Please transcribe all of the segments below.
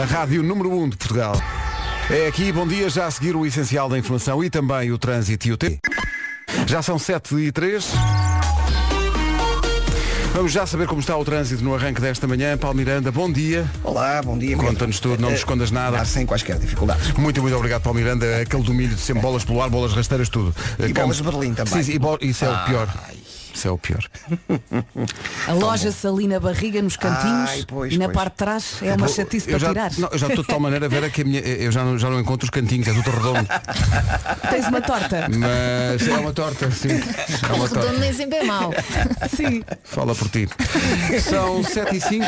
A rádio número 1 um de Portugal. É aqui, bom dia, já a seguir o essencial da informação e também o trânsito e o tempo. Já são 7 e 3. Vamos já saber como está o trânsito no arranque desta manhã. Paulo Miranda, bom dia. Olá, bom dia. Conta-nos tudo, não nos Eh, escondas nada. ah, Sem quaisquer dificuldades. Muito, muito obrigado, Paulo Miranda. Aquele domínio de sempre bolas pelo ar, bolas rasteiras, tudo. E bolas de Berlim também. Sim, sim, e bo- isso é o pior. Isso é o pior. A loja Salina Barriga nos cantinhos Ai, pois, e na pois. parte de trás é uma chatice eu para já, tirar. não, eu já estou de tal maneira a ver é que a minha, eu já não, já não encontro os cantinhos, é tudo redondo. Tens uma torta. Mas é uma torta, sim. É uma torta. Redondo nem sempre é mau. Sim. Fala por ti. São 7 e 5.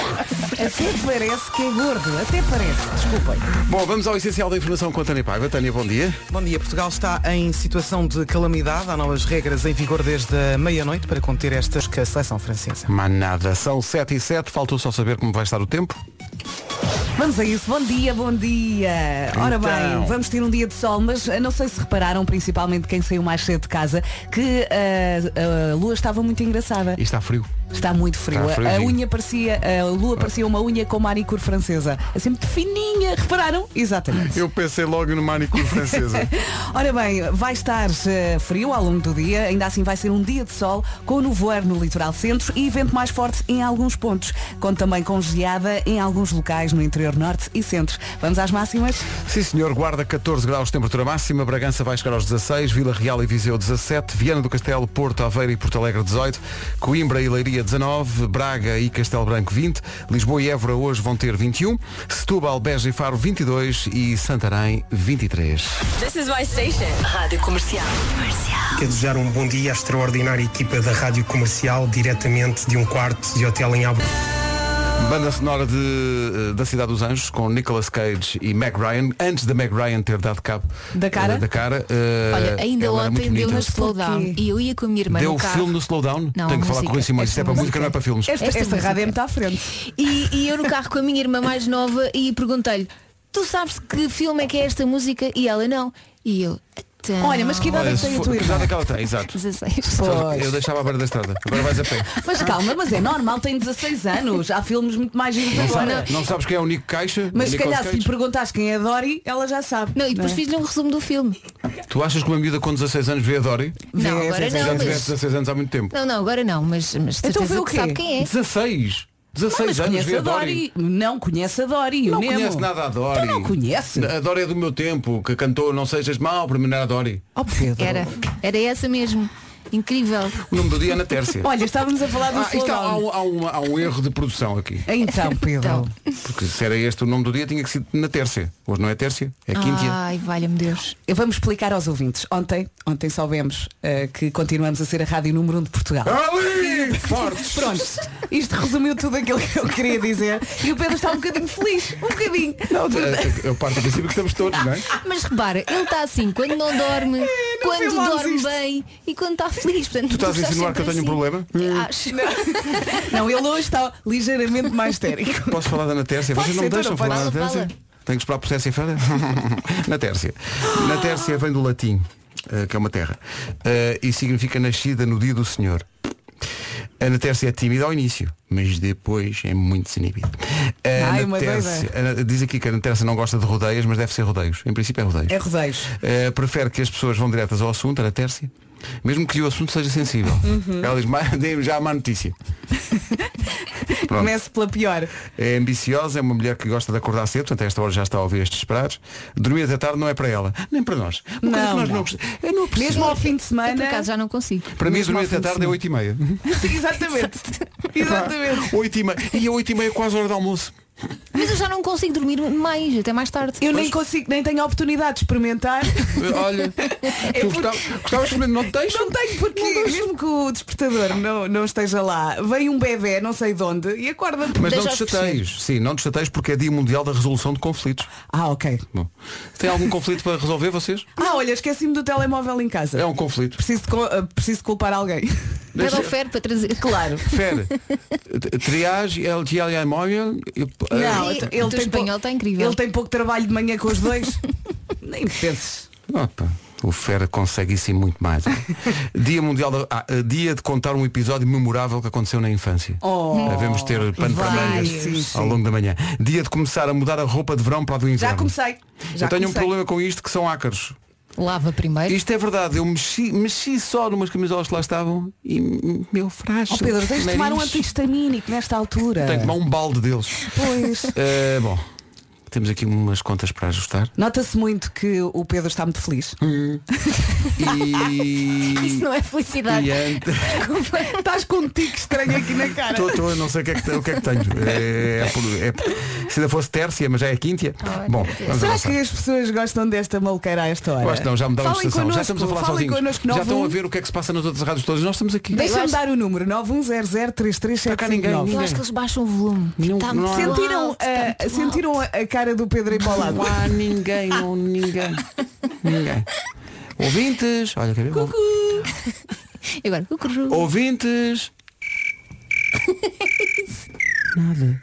Até parece que é gordo. Até parece. Desculpem. Bom, vamos ao essencial da informação com a Tânia Paiva. Tânia, bom dia. Bom dia, Portugal está em situação de calamidade. Há novas regras em vigor desde a meia-noite para conter estas que a seleção francesa. Mas nada, são 7 e 7, faltou só saber como vai estar o tempo. Vamos a isso. Bom dia, bom dia. Ora Então. bem, vamos ter um dia de sol, mas não sei se repararam, principalmente quem saiu mais cedo de casa, que eh, a lua estava muito engraçada. E está frio. Está muito frio. Está a unha parecia, a lua parecia uma unha com manicure francesa. Assim muito fininha. Repararam? Exatamente. Eu pensei logo no manicure francesa. Ora bem, vai estar eh, frio ao longo do dia, ainda assim vai ser um dia de sol, com nevoeiro no litoral centro e vento mais forte em alguns pontos, com também com geada em alguns locais no interior norte e centro. Vamos às máximas? Sim, senhor, guarda 14 graus de temperatura máxima, Bragança vai chegar aos 16, Vila Real e Viseu 17, Viana do Castelo, Porto, Aveiro e Porto Alegre 18, Coimbra e Leiria 19, Braga e Castelo Branco 20, Lisboa e Évora hoje vão ter 21, Setúbal, Beja e Faro 22 e Santarém 23. This is my station. Rádio Comercial. Quero desejar um bom dia à extraordinária equipa da Rádio Comercial, diretamente de um quarto de hotel em Albu. Banda sonora de, eh, da Cidade dos Anjos com Nicolas Cage e Meg Ryan, antes da Meg Ryan ter dado cabo Da cara? eh, da cara eh, Olha, ainda ontem deu uma slowdown e eu ia com a minha irmã Deu no o carro. filme no slowdown? Não, Tenho que falar com o Rui. Simões, isto é para música, não é para filmes. Esta, Esta esta rádio está à frente. E, e eu no carro com a minha irmã mais nova e perguntei-lhe, tu sabes que filme é que é esta música? E ela não. E eu, então... Olha, mas que idade é Olha, que se tem a tua que idade irmã? é que ela tem, exato. 16. Pois. Eu deixava à beira da estrada. Agora vais a pé. Mas calma, mas é normal, tem 16 anos. Há filmes muito mais giros Não, agora. sabe- não sabes quem é o Nico Caixa? Mas se calhar se lhe perguntares quem é a Dory, ela já sabe. Não, e depois é? fiz-lhe um resumo do filme. Tu achas que uma miúda com 16 anos vê a Dory? Não, Vê, agora vê, não, Já mas... tiveste 16 anos há muito tempo. Não, não, agora não, mas, mas Então foi o que sabe quem é. 16? 16 Mas anos conhece vê a Dory? Dory. Não conhece a Dory. o Não Nemo. conhece nada a Dory. Então não conhece. A Dory é do meu tempo, que cantou Não Sejas Mal, para mim era a Dory. Oh, Pedro. Era, era essa mesmo. Incrível. O nome do dia é na Tércia. Olha, estávamos a falar do Ah, isto há, há um- há um, há um erro de produção aqui. Então, Pedro. Porque se era este o nome do dia, tinha que ser na Tércia. Hoje não é Tércia, é Quintia. Ai, valha-me Deus. Eu vamos explicar aos ouvintes. Ontem, ontem soubemos eh, que continuamos a ser a rádio número 1 um de Portugal. Ali! Fortes! Pronto, isto resumiu tudo aquilo que eu queria dizer. E o Pedro está um bocadinho feliz. Um bocadinho. Não, eu parto do princípio que estamos todos, não é? Mas repara, ele está assim quando não dorme, quando filmámos dorme isto. bem e quando está feliz. Portanto, Tu estás a insinuar que eu tenho um problema? Acho. Não, ele hoje está ligeiramente mais histérico. Posso falar da na Tércia? Pode Vocês não me deixam então não falar na pode. Tércia? Fala, Tenho que esperar por Tércia-feira? na Tércia. Na Tércia vem do latim, eh, que é uma terra, eh, e significa nascida no dia do Senhor. A Natércia é tímida ao início, mas depois é muito desinibida. A Ai, uma Natércia- a Na- diz aqui que a Natércia não gosta de rodeias, mas deve ser rodeios. Em princípio é rodeios. É rodeios. Eh, prefere que as pessoas vão diretas ao assunto, a Natércia, mesmo que o assunto seja sensível. Uhum. Ela diz, "Ma- dê-me já a má notícia. Comece pela pior. É ambiciosa, é uma mulher que gosta de acordar cedo, portanto a esta hora já está a ouvir estes esperados. Dormir até tarde não é para ela, nem para nós. Uma Não, nós não. eu não percebo. Mesmo ao fim de Eu, por semana. acaso já não consigo. Para mim mesmo dormir ao fim até de tarde é 8 e meia. Sim, exatamente. exatamente. 8 e meia. E a 8 e meia é quase a hora do almoço. Mas eu já não consigo dormir mais, até mais tarde. Eu nem consigo, nem tenho a oportunidade de experimentar. Olha, tu porque- gostava- gostavas de não te deixam? Não tenho porque, mesmo que o despertador não, não esteja lá, vem um bebê, não sei de onde, e acorda Mas não te os chateios. Sim, não te chateios porque é dia mundial da resolução de conflitos. Ah, ok. Bom, tem algum conflito para resolver vocês? Ah, olha, esqueci-me do telemóvel em casa. É um conflito. Preciso, uh, preciso culpar alguém. Pede Deixa- ao Fer para trazer. Claro. Fere. Triage, LGL móvel. Não, Ei, então, o ele teu tem espanhol está incrível. Ele tem pouco trabalho de manhã com os dois. Nem penses. Opa, O Fera consegue isso e muito mais. dia Mundial da... ah, eh, Dia de contar um episódio memorável que aconteceu na infância. Oh, Devemos ter pano para mangas ao longo da manhã. Dia de começar a mudar a roupa de verão para a do inverno. Já comecei. Já Eu tenho um comecei. problema com isto que são ácaros. Lava primeiro. Isto é verdade, eu mexi, mexi só numas camisolas que lá estavam e meu frasco. Oh Pedro, tens de tomar um antihistamínico nesta altura. Tenho que tomar um balde deles. Pois. Eh, bom, temos aqui umas contas para ajustar. Nota-se muito que o Pedro está muito feliz. E. Isso não é felicidade. E antes. Estás com um tique estranho aqui na cara. Estou, estou, não sei o que é que, o que, é que tenho. É, é por- é se ainda fosse tércia, mas já é quíntia. Bom, vamos Será avançar. que as pessoas gostam desta maluqueira a esta hora? Que não, já mudaram de Falem estação. Já connosco, estamos a falar falem sozinhos. connosco, Já 91. estão a ver o que é que se passa nas outras rádios todas. Nós estamos aqui. Deixa-me Eu acho- dar o número cá ninguém. 910033759. Eu acho que eles baixam o volume. Não- Está não há- Sentiram, alto, está muito sentiram a, a cara do Pedro aí para o lado? Não há ninguém, não, ninguém. Ninguém. Ouvintes, olha, quer ver? alto. E Agora, cucuru. Ouvintes. Nada.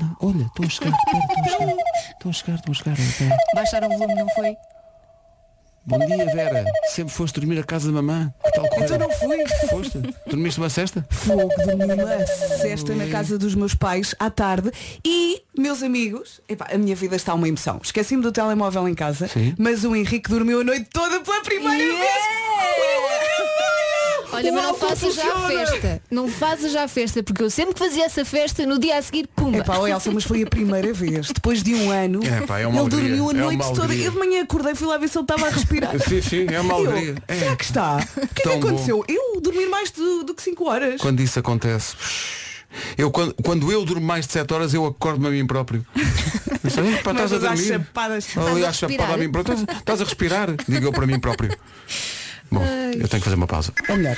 Não, olha, estão a chegar, estão a chegar. Estão a chegar, estão a chegar. Baixaram o volume, não foi? Bom dia, Vera. Sempre foste dormir a casa da mamã. Que tal correr? Então não fui. Foste? Dormiste uma cesta? Fogo de uma cesta na casa dos meus pais à tarde e, meus amigos, epá, a minha vida está uma emoção. Esqueci-me do telemóvel em casa, Sim. mas o Henrique dormiu a noite toda pela primeira vez. Olha, mas não faças já a festa. Não faças já a festa, porque eu sempre que fazia essa festa, no dia a seguir, pumba. Epá, oh Elsa, mas foi a primeira vez. Depois de um ano, Epá, é uma ele alegria, dormiu a é uma noite toda. alegria. Eu de manhã acordei, fui lá ver se ele estava a respirar. Sim, sim, é uma E eu, alegria. É. Será que está? O que é que Tão bom. aconteceu? Eu dormir mais do, do que 5 horas. Quando isso acontece. Eu, quando, quando eu durmo mais de 7 horas, eu acordo-me a mim próprio. Estás a dormir. chapadas. Ali a chapada a mim próprio. Estás, estás a respirar, digo eu para mim próprio. Bom, eu tenho que fazer uma pausa. É melhor.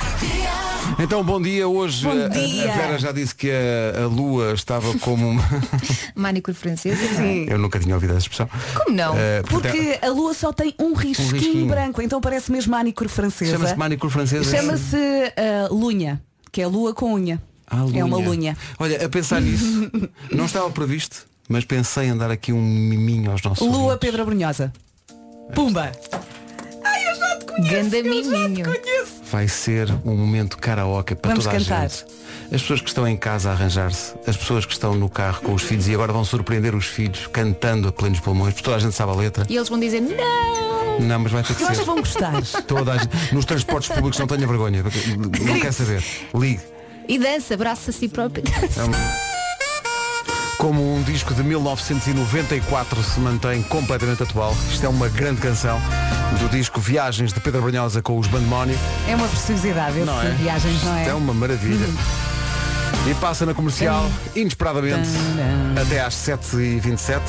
Então, bom dia. Hoje Bom a- dia. A, Vera já disse que a, a lua estava como uma. Manicure francesa. é? Sim. eu nunca tinha ouvido essa expressão. Como não? Eh, portanto, Porque a lua só tem um risquinho, risquinho. branco, então parece mesmo manicure francesa. Chama-se manicure francesa. Chama-se ah, lunha, que é lua com unha. Ah, É uma lunha. lunha. Olha, a pensar nisso, não estava previsto, mas pensei em dar aqui um miminho aos nossos Lua ouvintes. Pedro Brunhosa. Pumba! Ai, eu já te conheço! Ganda miminho. Vai ser um momento karaoke para Vamos toda cantar. a gente. As pessoas que estão em casa a arranjar-se, as pessoas que estão no carro com os filhos e agora vão surpreender os filhos cantando a plenos pulmões, porque toda a gente sabe a letra. E eles vão dizer, não! Não, mas vai ter que Eu acho ser. que vão gostar. Toda a gente. Nos transportes públicos não tenha vergonha. Não quer saber. Ligue. E dança, abraça a si próprio. Como um disco de 1994 se mantém completamente atual. Isto é uma grande canção do disco Viagens de Pedro Brunhosa com os Bandemónio. É uma preciosidade esse Não é? viagens, não é? É uma maravilha. E passa na comercial, inesperadamente, até às 7h27.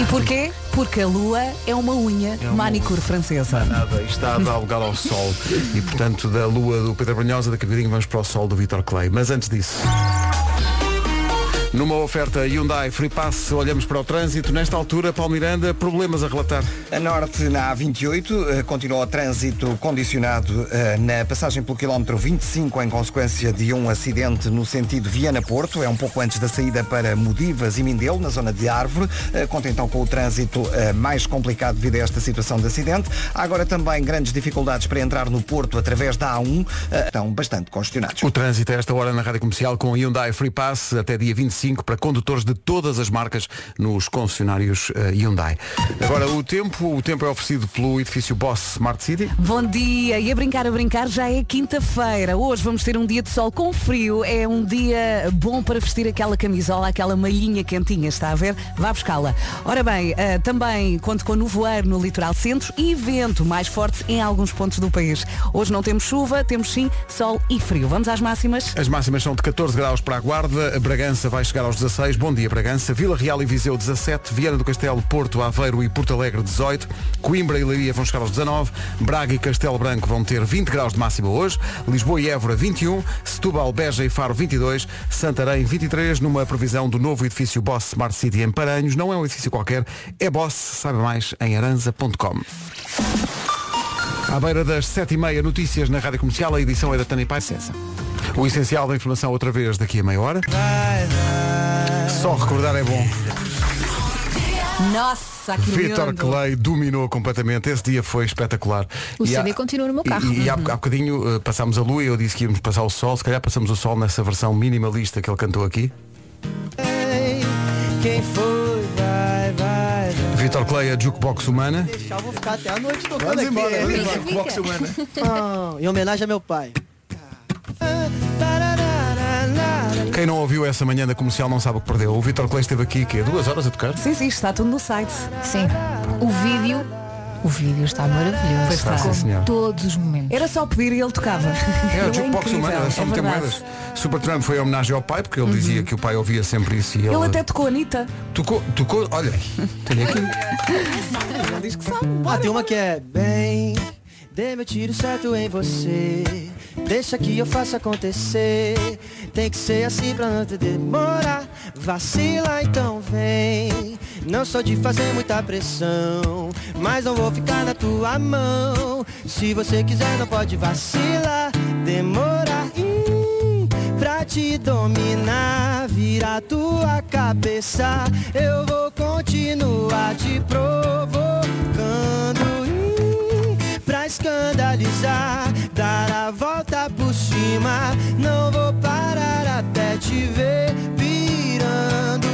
E porquê? Porque a lua é uma unha uma- manicure francesa. Nada, está a dar lugar ao sol. E portanto, da lua do Pedro Brunhosa, daqui a bocadinho vamos para o sol do Vitor Clay. Mas antes disso. Numa oferta Hyundai Free Pass, olhamos para o trânsito. Nesta altura, Paulo Miranda, problemas a relatar. A norte, na A28, eh, continua o trânsito condicionado eh, na passagem pelo quilómetro 25 em consequência de um acidente no sentido Viana-Porto. É um pouco antes da saída para Modivas e Mindelo, na zona de Árvore. Eh, Conta então com o trânsito mais complicado devido a esta situação de acidente. Há agora também grandes dificuldades para entrar no Porto através da A1. eh, Estão bastante congestionados. O trânsito a esta hora na Rádio Comercial com Hyundai Free Pass até dia 25 para condutores de todas as marcas nos concessionários eh, Hyundai. Agora o tempo, o tempo é oferecido pelo edifício Boss Smart City. Bom dia, e a brincar, a brincar, já é quinta-feira. Hoje vamos ter um dia de sol com frio. É um dia bom para vestir aquela camisola, aquela malhinha quentinha, está a ver? Vá buscá-la. Ora bem, eh, também conto com nevoeiro no litoral centro e vento mais forte em alguns pontos do país. Hoje não temos chuva, temos sim sol e frio. Vamos às máximas? As máximas são de 14 graus para a Guarda, Bragança vai chegar aos 16, bom dia Bragança, Vila Real e Viseu 17, Viana do Castelo, Porto, Aveiro e Porto Alegre 18, Coimbra e Leiria vão chegar aos 19, Braga e Castelo Branco vão ter 20 graus de máxima hoje, Lisboa e Évora 21, Setúbal, Beja e Faro 22, Santarém 23, numa previsão do novo edifício Boss Smart City em Paranhos, não é um edifício qualquer, é Boss, saiba mais em aranza.com. À beira das 7h30, notícias na Rádio Comercial, a edição é da Tânia Paz Cessa. O essencial da informação outra vez daqui a meia hora. Só recordar é bom. Nossa, que Vitor. Clay dominou completamente. Esse dia foi espetacular. O E CD há- continua no meu carro. E, e há, Uhum. há bocadinho eh, passámos a lua e eu disse que íamos passar o sol. Se calhar passamos o sol nessa versão minimalista que ele cantou aqui. Quem foi. Vitor Clay, a jukebox humana. Deixar, eu vou ficar até a noite tocando Vamos aqui. embora, vamos embora. Fica, Box fica. humana. Ah, em homenagem a meu pai. Quem não ouviu essa manhã da comercial não sabe o que perdeu. O Vitor Clay esteve aqui que duas horas a tocar. Sim, sim, está tudo no site. Sim. O vídeo, o vídeo está maravilhoso. Pois está. Com Sim, senhor. todos os momentos. Era só pedir e ele tocava. É, o jukebox incrível, humana, só é meter moedas. Supertramp foi em homenagem ao pai, porque ele dizia que o pai ouvia sempre isso e ele. Ele até tocou a Anitta. Tocou, tocou, olha, tenho aqui. Ele diz que sabe. Ah, tem uma que é bem. Dê meu tiro certo em você. Deixa que eu faça acontecer. Tem que ser assim pra não te demorar. Vacila, então vem. Não sou de fazer muita pressão. Mas não vou ficar na tua mão. Se você quiser, não pode vacilar. Demorar. Hum, pra te dominar, virar tua cabeça. Eu vou continuar te provocando. Escandalizar, dar a volta por cima. Não vou parar até te ver pirando.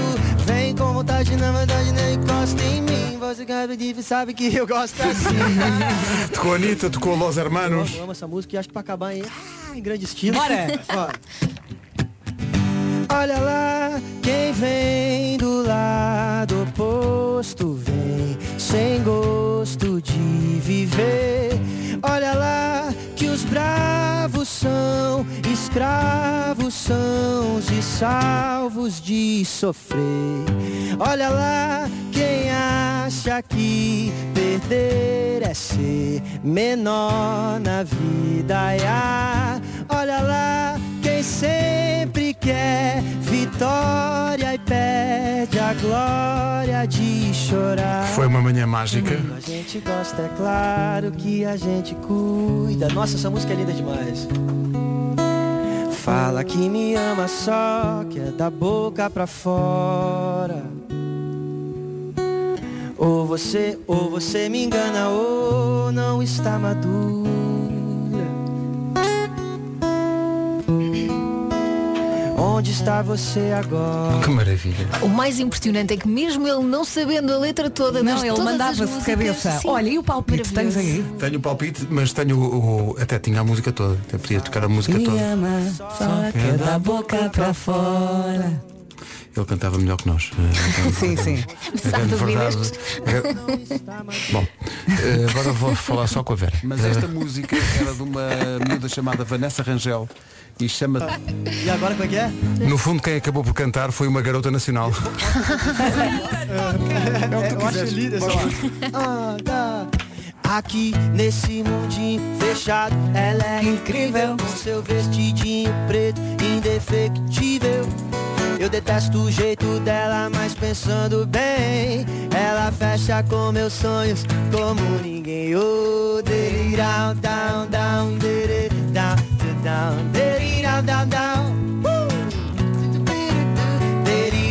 Vem com vontade, na verdade, nem encosta em mim. Você que sabe que eu gosto assim. Tocou a Anitta, tocou Los Hermanos. Eu amo essa música e acho que pra acabar em, ah, em grande estilo. Bora. Ó. Olha lá, quem vem do lado oposto vem sem gosto de viver. Olha lá que os bravos são escravos são e salvos de sofrer. Olha lá quem acha que perder é ser menor na vida. Ya. Olha lá quem sempre quer vitória e perde a glória de chorar. Foi uma manhã mágica. A gente gosta, é claro que a gente cuida. Nossa, essa música é linda demais. Fala que me ama só, que é da boca pra fora. Ou você, ou você me engana, ou não está madura. Onde está você agora? Que maravilha. O mais impressionante é que mesmo ele não sabendo a letra toda, Não, ele mandava-se de cabeça. sim, Olha, e o palpite tens aí? Tenho o palpite, mas tenho o, o- até tinha a música toda. Até podia tocar a música Me toda. ama, só que é da boca pra fora. Ele cantava melhor que nós. Sim, sim. A grande verdade. Bom, eh, agora vou falar só com a Vera. Mas esta música era de uma miúda chamada Vanessa Rangel e chama. E agora como é que é? No fundo, quem acabou por cantar foi uma garota nacional. É, acho linda essa ah, tá. Aqui nesse mundinho fechado, ela é incrível. Com seu vestidinho preto, indefectível. Eu detesto o jeito dela, mas pensando bem, ela fecha com meus sonhos como ninguém. Down, down, down, down, down, down, down, down.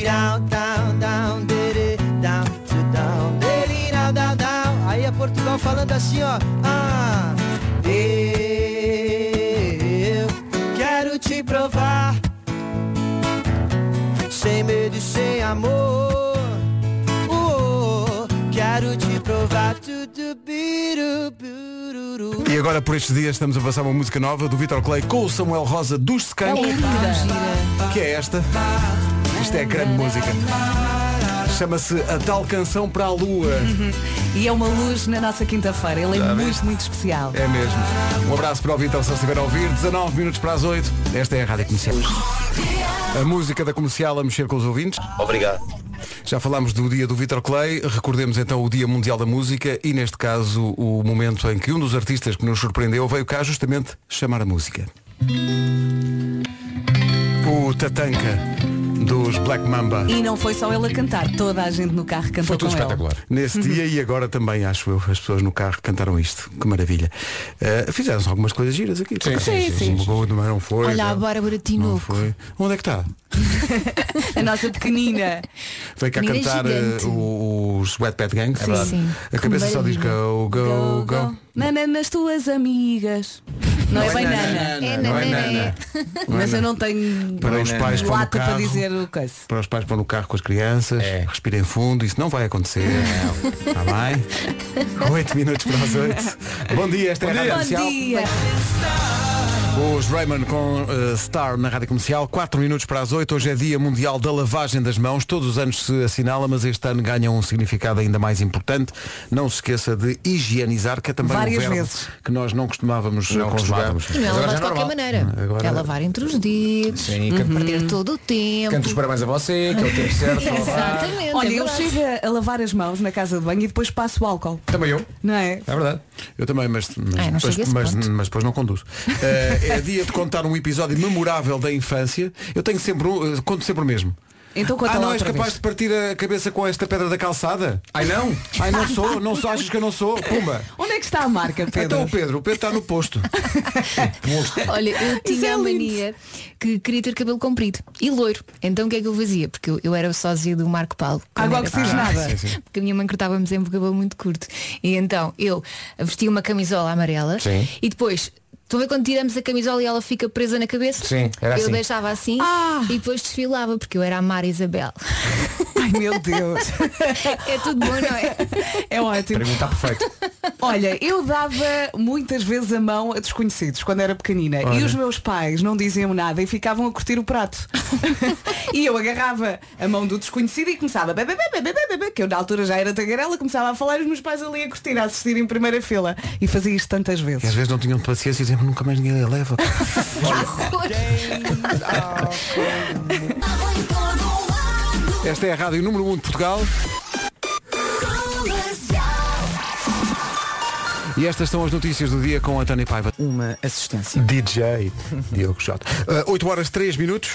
Down, down, down, down, down, down, down, down. Portugal falando assim, ó. Ah, eu quero te provar sem medo e sem amor. Oh, quero te provar tudo biru, bururu. E agora por estes dias estamos a passar uma música nova do Vitor Clay com o Samuel Rosa dos Skank. Que é esta? Isto é grande música. Chama-se A Tal Canção para a Lua. E é uma luz na nossa quinta-feira. Ele é muito, muito especial. É mesmo. Um abraço para o Vitor se estiver a ouvir. 19 minutos para as 8. Esta é a Rádio Comercial. A música da comercial a mexer com os ouvintes. Obrigado. Já falámos do dia do Vitor Clay, recordemos então o Dia Mundial da Música e neste caso o momento em que um dos artistas que nos surpreendeu veio cá justamente chamar a música. O Tatanka dos Black Mamba. E não foi só ele a cantar, toda a gente no carro cantou Foi tudo com ele. espetacular. Nesse dia e agora também, acho eu, as pessoas no carro cantaram isto. Que maravilha. Uh, Fizeram-se algumas coisas giras aqui. Sim, sim, sim, boa, mas não foi. Olha não. a Bárbara Tinoco. foi. Onde é que está? A nossa pequenina. Veio cá Menina cantar uh, os Wetpad Gang. Sim, sim. A cabeça só diz maravilha. go, go, go. Nana nas tuas amigas. Não, é bem Nana. É não é nanana. nana. Mas eu não tenho Para os pais pôr no lata para carro. dizer o coisa. Para os pais pôr no carro com as crianças, É. respirem fundo, isso não vai acontecer. Está bem? 8 minutos para as 8. Bom dia, esta é a Bom Comercial. dia. Os Raymond com uh, Star na Rádio Comercial, 4 minutos para as 8. Hoje é Dia Mundial da Lavagem das Mãos. Todos os anos se assinala, mas este ano ganha um significado ainda mais importante. Não se esqueça de higienizar, que é também Várias um verbo vezes. que nós não costumávamos Não conjugar. costumávamos. Não é Mas agora lavar já de qualquer normal. maneira. Agora- É lavar entre os dedos. Sim, canto, Perder todo o tempo. canto os parabéns a você, que é o tempo certo. para lavar. Exatamente. Olha, é eu verdade. chego a lavar as mãos na casa de banho e depois passo o álcool. Também eu. Não é? É verdade. Eu também, mas, mas, Ai, não depois, chega a esse mas, ponto. mas depois não conduzo. Eh, é dia de contar um episódio memorável da infância. Eu tenho sempre um, eh, conto sempre o mesmo. Então conta ah, não és capaz vez. de partir a cabeça com esta pedra da calçada? Ai não? Ai, não sou, não sou, achas que eu não sou? Pumba! Onde é que está a marca, Pedro? Então o Pedro, o Pedro está no posto. Olha, eu tinha é a mania que queria ter cabelo comprido e loiro. Então o que é que eu fazia? Porque eu, eu era sósia do Marco Paulo. quando Água era oxigenada. pequena. Porque a minha mãe cortava-me sempre o cabelo muito curto. E então eu vestia uma camisola amarela Sim. e depois. A ver quando tiramos a camisola e ela fica presa na cabeça? Sim, era Eu assim. deixava assim Ah. e depois desfilava, porque eu era a Mara Isabel. Ai meu Deus. É tudo bom, não é? É ótimo. Para mim está perfeito. Olha, eu dava muitas vezes a mão a desconhecidos quando era pequenina e os meus pais não diziam nada e ficavam a curtir o prato. e eu agarrava a mão do desconhecido e começava bebê, bebê, bebê, bebê, que eu na altura já era tagarela, começava a falar e os meus pais ali a curtir, a assistir em primeira fila. E fazia isto tantas E às vezes. vezes não tinham paciência e diziam nunca mais ninguém a leva. Esta é a Rádio Número 1 de Portugal. E estas são as notícias do dia com a Tânia Paiva. Uma assistência. DJ Diogo Jota. 8 horas 3 minutos.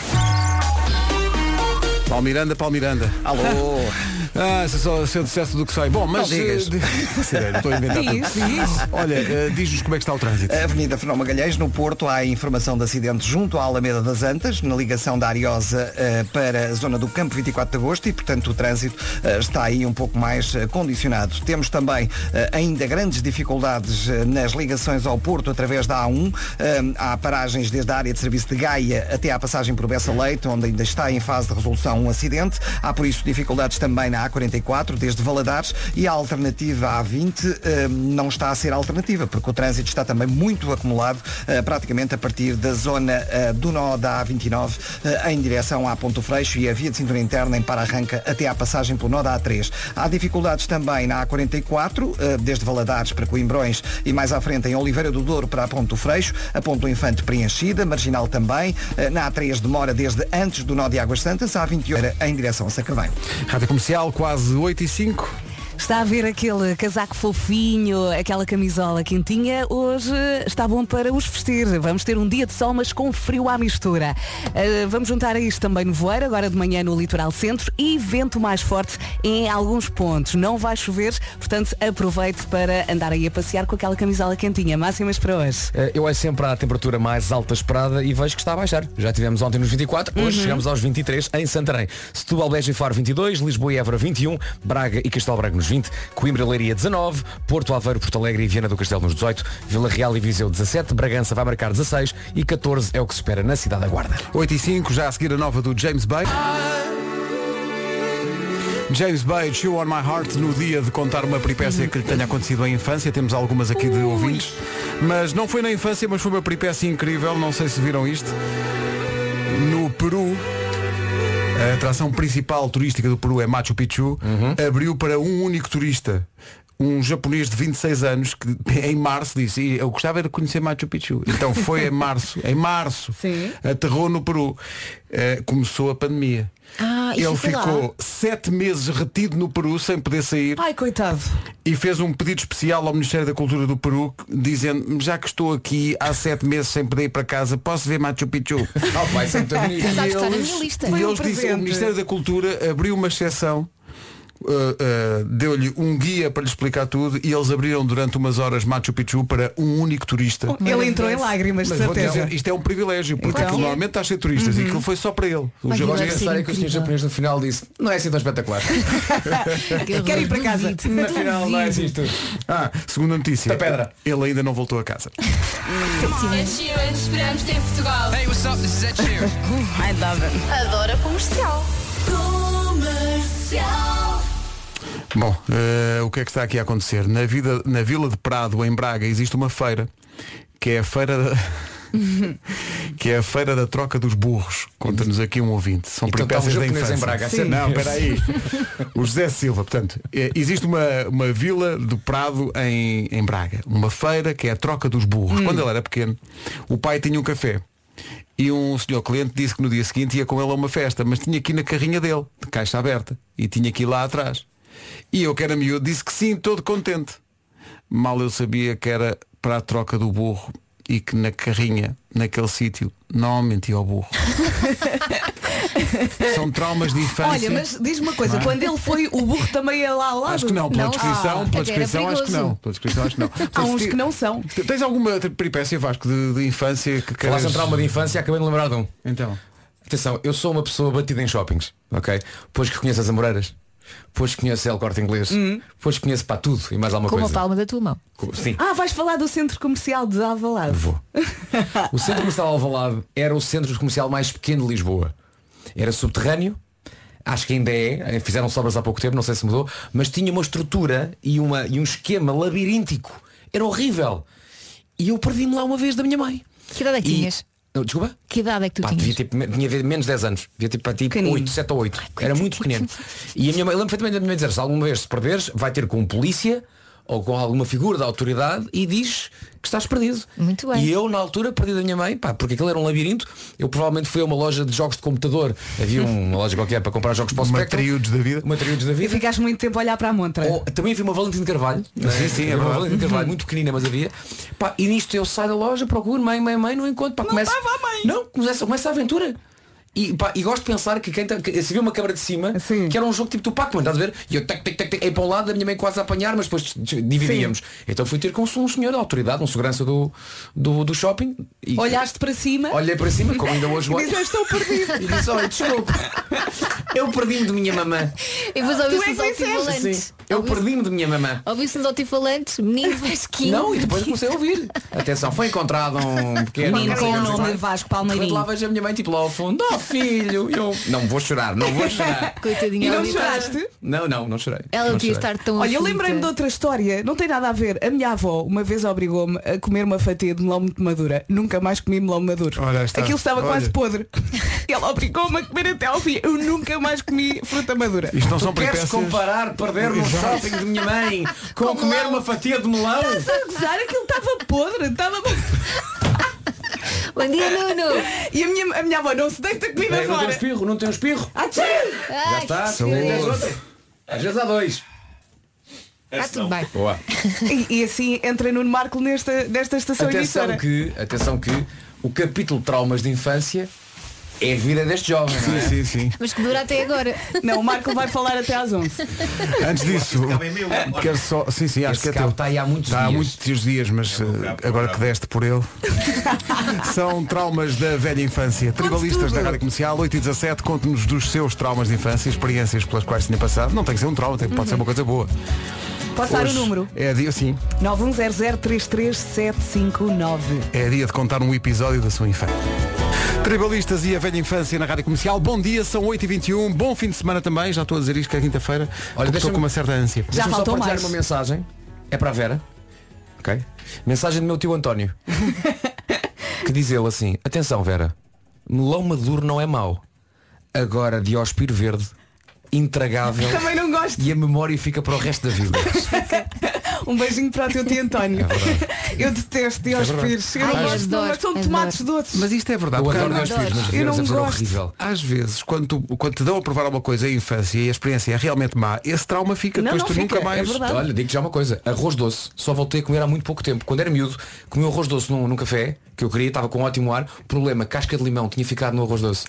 Paulo Miranda, Paulo Miranda. Alô, Ah, se só se eu dissesse do que sei. Bom, mas. Não digas. eh, Sério, Estou a inventar tudo. Diz, diz. Olha, eh, diz-nos como é que está o trânsito. a Avenida Fernão Magalhães, no Porto, há informação de acidente junto à Alameda das Antas, na ligação da Ariosa eh, para a zona do Campo 24 de Agosto e, portanto, o trânsito eh, está aí um pouco mais eh, condicionado. Temos também eh, ainda grandes dificuldades eh, nas ligações ao Porto através da A1. Eh, há paragens desde a área de serviço de Gaia até à passagem por Bessa Leite, onde ainda está em fase de resolução um acidente. Há, por isso, dificuldades também na A44, desde Valadares, e a alternativa A20 eh, não está a ser alternativa, porque o trânsito está também muito acumulado, eh, praticamente a partir da zona eh, do nó da A29 eh, em direção à Ponto Freixo e a via de cintura interna em para-arranca até à passagem pelo nó da A3. Há dificuldades também na A44, eh, desde Valadares para Coimbrões e mais à frente em Oliveira do Douro para a Ponto Freixo, a Ponto Infante preenchida, marginal também, eh, na A3 demora desde antes do nó de Águas Santas, à 28 em direção a Sacavém. Rádio Comercial, quase 8 e 5. Está a ver aquele casaco fofinho, aquela camisola quentinha, hoje está bom para os vestir. Vamos ter um dia de sol, mas com frio à mistura. Uh, vamos juntar a isto também no voeiro, agora de manhã no litoral centro e vento mais forte em alguns pontos. Não vai chover, portanto aproveite para andar aí a passear com aquela camisola quentinha. Máximas para hoje. Eh, Eu é sempre à temperatura mais alta esperada e vejo que está a baixar. Já tivemos ontem nos 24, hoje chegamos aos 23 em Santarém. Setúbal, Beja e Faro 22, Lisboa e Évora 21, Braga e Castelo Branco nos 20, Coimbra Leiria 19, Porto Aveiro, Porto Alegre e Viana do Castelo nos 18, Vila Real e Viseu 17, Bragança vai marcar 16 e 14 é o que se espera na cidade da Guarda. 8 e 5, já a seguir a nova do James Bay. James Bay, Chew on My Heart, no dia de contar uma peripécia que lhe tenha acontecido em infância. Temos algumas aqui de ouvintes. Mas não foi na infância, mas foi uma peripécia incrível. Não sei se viram isto. No Peru, a atração principal turística do Peru é Machu Picchu. Abriu para um único turista. Um japonês de 26 anos que em março disse "E eu gostava era de conhecer Machu Picchu. Então foi em março, em março, Sim. aterrou no Peru. Eh, começou a pandemia. Ah, Ele ficou lá. sete meses retido no Peru sem poder sair Ai, coitado. e fez um pedido especial ao Ministério da Cultura do Peru dizendo já que estou aqui há sete meses sem poder ir para casa, posso ver Machu Picchu? Oh, pai, é E eles-. E um eles disseram, presente. o Ministério da Cultura abriu uma exceção, uh, uh, deu-lhe um guia para lhe explicar tudo e eles abriram durante umas horas Machu Picchu para um único turista. Ele entrou em lágrimas, de Mas vou certeza. dizer, isto é um privilégio, porque Então- aquilo normalmente está a ser turistas e aquilo foi só para ele. O ser pensar é que o senhor japonês no final disse não é assim tão espetacular. Quero ir para casa. no final não é assim tudo. Ah, segunda notícia. Da pedra. Ele ainda não voltou a casa. Esperamos-te em Portugal. Hey, what's up? This is Ed Sheeran. Adora comercial. Comercial. Bom, eh, o que é que está aqui a acontecer? Na, vida, na Vila de Prado, em Braga, existe uma feira, que é a feira da... que é a feira da troca dos burros. Conta-nos aqui um ouvinte. São Então peripécias da infância. em Braga, Sim. Não, espera aí. O José Silva, portanto, eh, existe uma, uma vila do Prado em, em Braga. Uma feira que é a troca dos burros. Hum. Quando ele era pequeno, o pai tinha um café. E um senhor cliente disse que no dia seguinte ia com ele a uma festa, mas tinha aqui na carrinha dele, de caixa aberta, e tinha aqui lá atrás. E eu que era miúdo disse que sim, todo contente. Mal eu sabia que era para a troca do burro e que na carrinha, naquele sítio, normalmente ia ao burro. São traumas de infância. Olha, mas diz-me uma coisa, Não é? quando ele foi, o burro também ia lá ao lado? Acho que não, pela Não. descrição, Ah, pela descrição acho que não. Pela descrição acho que não. Há uns que não são. Tens alguma peripécia, Vasco, de, de infância que Falaste queres... em trauma de infância, acabei de lembrar de um. Então. Atenção, eu sou uma pessoa batida em shoppings, ok? Pois que conheço as Amoreiras, pois que conheço El Corte Inglês, pois que conheço para tudo e mais alguma Com uma coisa. palma da tua mão. Sim, Ah, vais falar do centro comercial de Alvalade. vou. O centro comercial Alvalade era o centro comercial mais pequeno de Lisboa. Era subterrâneo, acho que ainda é, fizeram sobras há pouco tempo, não sei se mudou, mas tinha uma estrutura e, uma, e um esquema labiríntico. Era horrível. E eu perdi-me lá uma vez da minha mãe. Que idade é que tinhas? Não, Desculpa? Que idade é que tu Pá, tinhas? devia ter, tinha menos de 10 anos. Devia ter para tipo Pequenino. 8, 7 ou 8. Era muito pequenino. E a minha mãe, lembro perfeitamente da minha mãe dizer, se alguma vez se perderes, vai ter com polícia ou com alguma figura da autoridade e diz que estás perdido. Muito bem. E eu, na altura, perdi da minha mãe, pá, porque aquilo era um labirinto. Eu provavelmente fui a uma loja de jogos de computador. Havia uma loja qualquer para comprar jogos para o triudos da vida. Uma triudos da E vida. ficaste muito tempo a olhar para a montra. Ou, também havia uma Valentim de Carvalho. Sim, sim, é uma. Valentim de Carvalho, muito pequenina, mas havia. Pá, e nisto eu saio da loja, procuro, mãe, mãe, mãe, não encontro. Pá, começa, estava a mãe. Não, começa, começa a aventura. E, pá, e gosto de pensar que quem tá, que, se viu uma câmara de cima, Sim. que era um jogo tipo do Pac-Man, estás a ver? E eu tec, tec, tec, tec, aí para um lado, a minha mãe quase a apanhar, mas depois dividíamos. Então fui ter com um senhor da autoridade, um segurança do, do, do shopping. E Olhaste para cima Olhei para cima, como ainda hoje e olho. disseste estou perdido. E disse, olha, desculpa. Eu perdi-me de minha mamã. E depois Tu ouviu-se é altifalantes. Sim. Eu perdi-me de minha mamã. Ouviu-se uns altifalantes, menino que Não, e depois comecei a ouvir. Atenção, foi encontrado um pequeno. Menino com o nome. Vasco Palmeirinho. lá vejo a minha mãe tipo lá ao fundo, oh filho, e eu não vou chorar, não vou chorar. Coitadinha E não choraste? Não, não, não chorei. Ela não devia chorei. estar tão Olha, lembrei-me de outra história, não tem nada a ver. A minha avó uma vez obrigou-me a comer uma fatia de melão muito madura. Nunca mais comi melão maduro. Ora, está. Aquilo estava Olha. quase podre. Ela obrigou-me a comer até ao fim. Eu nunca mais comi fruta madura. Isto não são Tu queres peripécias. comparar perder no Exato. shopping de minha mãe com, Com comer melão. uma fatia de melão? Estás a gozar? Aquilo estava podre. Estava... Bom dia, Nuno. E a minha, a minha avó não se deita comida Ei, não tem um espirro, não tem um espirro. Ah, tchê! Já Ai, está, que beleza. outro. Às vezes há dois. Está tudo bem. Boa. E, e assim entra no Marco nesta, nesta estação Atenção emissora. que, atenção que o capítulo traumas de infância é a vida deste jovem, não é? Sim, sim, sim. Mas que dura até agora. Não, o Marco vai falar até às 11. Antes disso, quero só. Sim, sim, acho Esse que é cabo teu. está aí há muitos Está há dias. muitos dias, mas eh, agora que deste por ele. São traumas da velha infância. Tribalistas da Rádio Comercial, 8 e 17, conte-nos dos seus traumas de infância, experiências pelas quais tinha passado. Não tem que ser um trauma, tem, pode ser uma coisa boa. Posso dar o Hoje número? É dia, sim, 910033759. é dia de contar um episódio da sua infância. Tribalistas e a velha infância na Rádio Comercial. Bom dia, são 8h21. Bom fim de semana também. Já estou a dizer isto que é quinta-feira. Olha, estou com uma certa ânsia. Já faltou mais. uma mensagem. É para a Vera. Ok? Mensagem do meu tio António. que diz ele assim, atenção Vera, melão maduro não é mau. Agora dióspiro verde intragável Também não gosto. e a memória fica para o resto da vida. Um beijinho para o teu tio António. eu detesto Diospires. Eu não Ai, gosto, adoro, mas são adoro. tomates doces. Mas isto é verdade. Eu adoro meus filhos, mas Eu não ser gosto. horrível. Às vezes, quando, tu- quando te dão a provar alguma coisa em infância e a experiência é realmente má, esse trauma fica, Não, depois não tu fica, nunca mais. é. Olha, digo já uma coisa, arroz doce, só voltei a comer há muito pouco tempo. Quando era miúdo, comi um arroz doce num, num café, que eu queria, estava com um ótimo ar. Problema, casca de limão tinha ficado no arroz doce.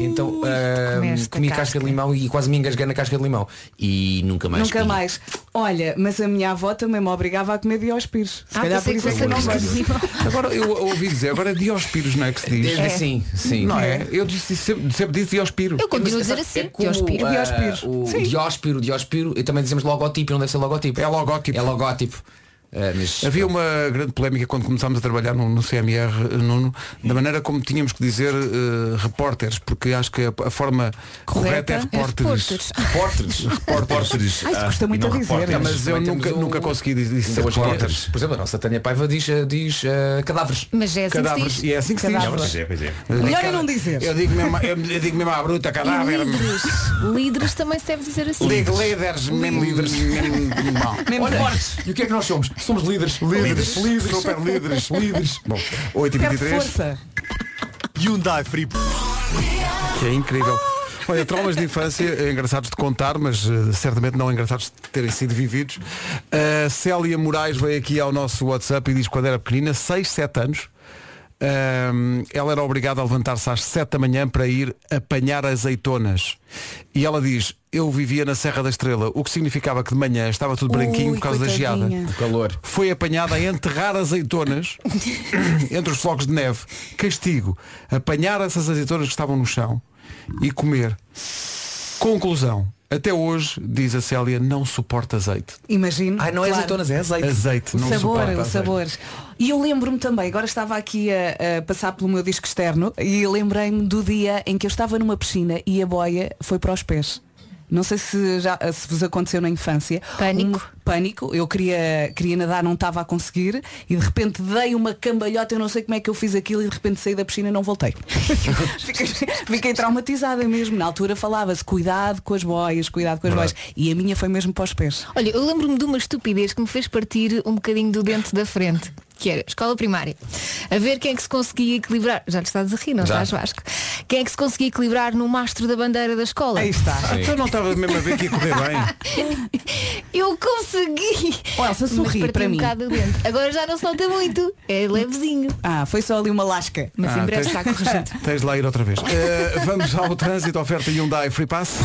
então ah, comeste a comi casca. casca. de limão e quase me engasguei na casca de limão. E nunca mais Nunca comi. mais. Olha, mas a minha avó também me obrigava a comer Diospires. Se Ah, calhar por isso é que eu não gosto. Agora eu ouvi dizer, agora é Diospírus, não é que se diz? É, Sim, sim. Não é? Eu disse, sempre, sempre disse Diospiro. Eu continuo a dizer É assim. como Diospiro. ah, Diospiro. o Sim. Diospiro, Diospiro, e também dizemos logótipo, não deve ser logótipo. É logótipo. É logótipo. Ah, mas- Havia uma grande polémica quando começámos a trabalhar no, no CMR, Nuno, da maneira como tínhamos que dizer eh, repórteres, porque acho que a, a forma correta, Correta é é repórteres. repórteres. Repórteres. Repórteres. Ai, isso ah, custa muito a dizer. É, mas eu nunca, o- nunca consegui dizer dia, repórteres. por exemplo, a nossa Tânia Paiva diz, ah, diz ah, cadáveres. Mas é assim que se Cadáveres. diz. E é assim que se diz. Cadáveres. Pois é, pois é. Melhor é não dizer. Eu digo mesmo, eu, eu digo mesmo à bruta, E cadáver. líderes. líderes também se deve dizer assim. Ligo líderes, mesmo líderes. Mesmo, mal. Mesmo Olha, fortes. e o que é que nós somos? Somos líderes. Líderes, super líderes, líderes. Bom, 8 e Quero 23 força. Hyundai Free. que é incrível. Olha, traumas de infância, é engraçados de contar, mas eh, certamente não engraçados de terem sido vividos. A Célia Moraes veio aqui ao nosso WhatsApp e diz que quando era pequenina, 6, 7 anos, ela era obrigada a levantar-se às 7 da manhã para ir apanhar azeitonas. E ela diz, eu vivia na Serra da Estrela, o que significava que de manhã estava tudo branquinho Ui, por causa da geada. coitadinha. O calor. Foi apanhada a enterrar azeitonas entre os flocos de neve. Castigo. Apanhar essas azeitonas que estavam no chão e comer. Conclusão. Até hoje, diz a Célia, não suporta azeite. Imagino. Ai, não é claro. azeitonas, é azeite. Azeite, O não sabor, suporta o azeite. sabor. E eu lembro-me também, agora estava aqui a, a passar pelo meu disco externo e lembrei-me do dia em que eu estava numa piscina e a boia foi para os pés. Não sei se já se vos aconteceu na infância. Pânico. Um pânico. Eu queria, queria nadar, não estava a conseguir e de repente dei uma cambalhota, eu não sei como é que eu fiz aquilo e de repente saí da piscina e não voltei. fiquei, fiquei traumatizada mesmo. Na altura falava-se cuidado com as boias, cuidado com as boias. E a minha foi mesmo para os pés. Olha, eu lembro-me de uma estupidez que me fez partir um bocadinho do dente da frente. Que era escola primária. A ver quem é que se conseguia equilibrar. Já te estás a rir, não Já. estás Vasco? Quem é que se conseguia equilibrar no mastro da bandeira da escola? Aí está. Então não estava mesmo a ver que ia correr bem. Eu consegui! Elsa, Mas sorri para um mim. Agora já não se nota muito. É levezinho. Ah, foi só ali uma lasca. Mas Ah, em breve tens- está corrigido. Tens de lá ir outra vez. Eh, vamos ao trânsito, oferta Hyundai Free Pass.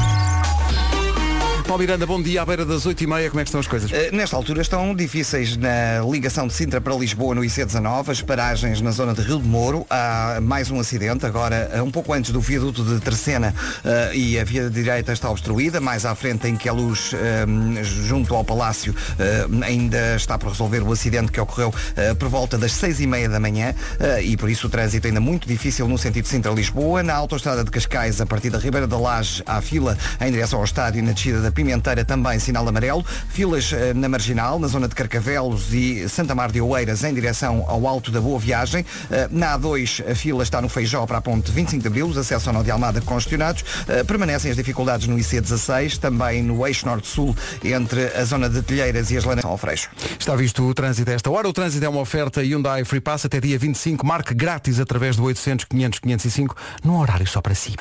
Paulo Miranda, bom dia, à beira das 8h30, como é que estão as coisas? Eh, Nesta altura estão difíceis na ligação de Sintra para Lisboa no IC19, as paragens na zona de Rio de Moro. Há mais um acidente, agora eh, um pouco antes do viaduto de Tercena eh, e a via direita está obstruída. Mais à frente em que a luz eh, junto ao Palácio eh, ainda está por resolver o acidente que ocorreu eh, por volta das seis e meia da manhã e por isso o trânsito ainda muito difícil no sentido Sintra-Lisboa. Na autoestrada de Cascais, a partir da Ribeira da Laje, há fila em direção ao estádio na descida da Pimenteira também sinal amarelo. Filas eh, na Marginal, na zona de Carcavelos e Santa Mar de Oeiras em direção ao Alto da Boa Viagem. Eh, Na A2 a fila está no Feijó para a ponte 25 de Abril, os acessos ao Nó de Almada congestionados. Eh, Permanecem as dificuldades no IC16, também no eixo norte-sul entre a zona de Telheiras e as Lanas ao Freixo. Está visto o trânsito a esta hora. O trânsito é uma oferta Hyundai Free Pass até dia 25. Marque grátis através do 800 500 505 num horário só para si.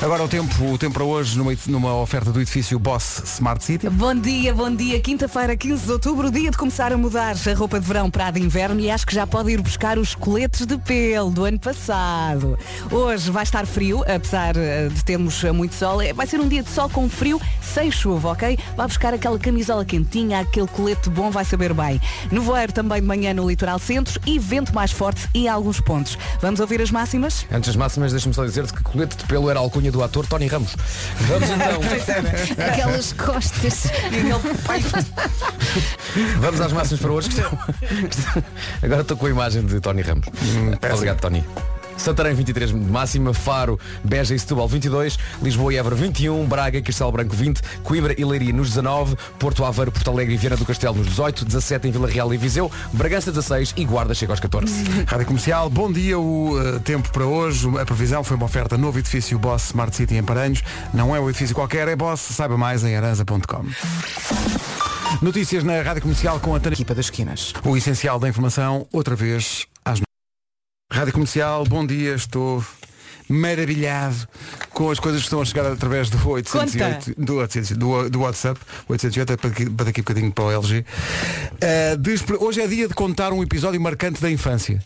Agora o tempo, o tempo para hoje numa, numa oferta do edifício Boss Smart City. Bom dia, bom dia. Quinta-feira, 15 de outubro, dia de começar a mudar a roupa de verão para a de inverno e acho que já pode ir buscar os coletes de pelo do ano passado. Hoje vai estar frio, apesar eh, de termos muito sol. Eh, Vai ser um dia de sol com frio, sem chuva, ok? Vai buscar aquela camisola quentinha, aquele colete bom, vai saber bem. Nevoeiro também de manhã no litoral centro e vento mais forte em alguns pontos. Vamos ouvir as máximas? Antes das máximas, deixa-me só dizer-te que colete de pelo era a alcunha do ator Tony Ramos. Vamos então. Aquelas costas. Vamos às máximas para hoje. estão- Agora estou com a imagem de Tony Ramos. Obrigado, Tony. Santarém 23 de máxima, Faro, Beja e Setúbal 22, Lisboa e Évora 21, Braga e Castelo Branco 20, Coimbra e Leiria nos 19, Porto Aveiro, Porto Alegre e Viana do Castelo nos 18, 17 em Vila Real e Viseu, Bragança 16 e Guarda chega aos 14. Rádio Comercial, bom dia. O eh, tempo para hoje, a previsão foi uma oferta novo edifício Boss Smart City em Paranhos. Não é um edifício qualquer, é Boss. Saiba mais em aranza.com. Notícias na Rádio Comercial com a Tânia. Equipa das esquinas. O essencial da informação, outra vez Rádio Comercial, bom dia, estou maravilhado com as coisas que estão a chegar através do 808, do, 800, do, do WhatsApp, 808 é para daqui, para daqui a bocadinho para o LG. Uh, despe- hoje é dia de contar um episódio marcante da infância.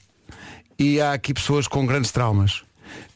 E há aqui pessoas com grandes traumas.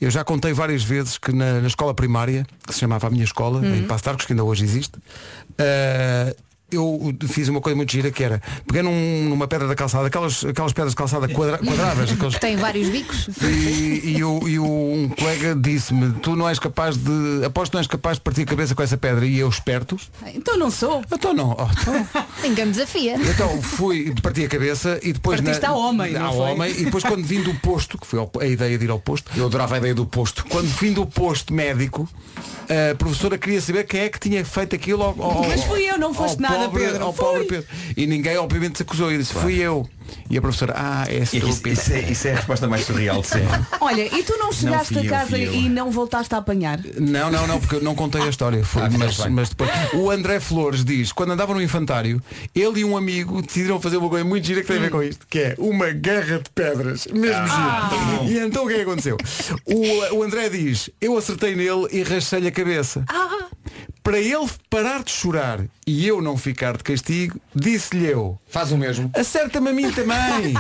Eu já contei várias vezes que na, na escola primária, que se chamava a minha escola, em Passo de Arcos, que ainda hoje existe, uh, eu fiz uma coisa muito gira que era peguei num- numa pedra da calçada, aquelas, aquelas pedras de calçada quadra- quadradas, aqueles Tem vários bicos. e, e, o, e o- um colega disse-me, tu não és capaz de. Aposto que não és capaz de partir a cabeça com essa pedra. E eu esperto. Então não sou. Então não. Oh, então, Ninguém me desafia. então fui, parti a cabeça e depois. Partiste ao homem, não ao homem, e depois quando vim do posto, que foi a ideia de ir ao posto, Eu adorava a ideia do posto. quando vim do posto médico, a professora queria saber quem é que tinha feito aquilo ao, ao- Mas fui eu, não foste nada, pobre- Pedro. Ao pobre Pedro. E ninguém obviamente se acusou. E disse, fui eu. E a professora, ah, é Isso, estúpido. isso é, isso é a resposta mais surreal de sempre. Olha, e tu não chegaste fui a eu, casa fui eu. e não voltaste a apanhar? Não, não, não, porque eu não contei a história. Foi, Ah, mas, bem. mas depois. O André Flores diz, quando andava no infantário, ele e um amigo decidiram fazer uma coisa muito gira que tem a ver com isto, que é uma guerra de pedras. Mesmo gira. E então o que é que aconteceu? O, o André diz, eu acertei nele e rachei-lhe a cabeça. Para ele parar de chorar e eu não ficar de castigo, disse-lhe eu, Faz o mesmo. acerta-me a mim também.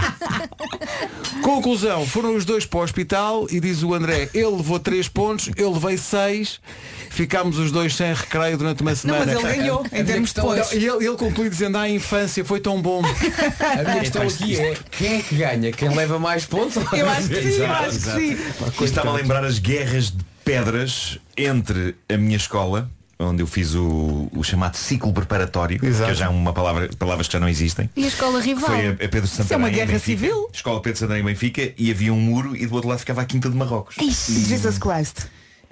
Conclusão, foram os dois para o hospital e diz o André, ele levou 3 pontos, eu levei 6, ficámos os dois sem recreio durante uma Não, semana. mas ele ganhou, em termos de é- pontos. E ele, ele conclui dizendo, ah, a infância foi tão bom. A minha questão aqui é quem é que ganha? Quem leva mais pontos? Eu acho que sim, eu Exato, acho que sim. Estava a lembrar as guerras de pedras entre a minha escola, onde eu fiz o, o chamado ciclo preparatório, Exato. que é já uma palavra, palavras que já não existem. E a escola rival? Foi a, a Pedro Isso é uma guerra Benfica. civil? Escola Pedro Santarém em Benfica e havia um muro e do outro lado ficava a Quinta de Marrocos. Jesus Christ.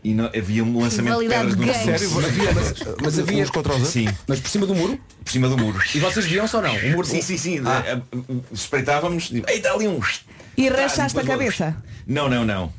E não- havia um lançamento de pedras de no. Sério, havia, mas, mas havia uns contra os outros. Sim, Mas por cima do muro? por cima do muro. E vocês viam só não? O muro Sim, sim, sim. Eh, eh, Espreitávamos. e, Ei, está ali um. E Ah, rachaste a depois outros. cabeça? Não, não, não.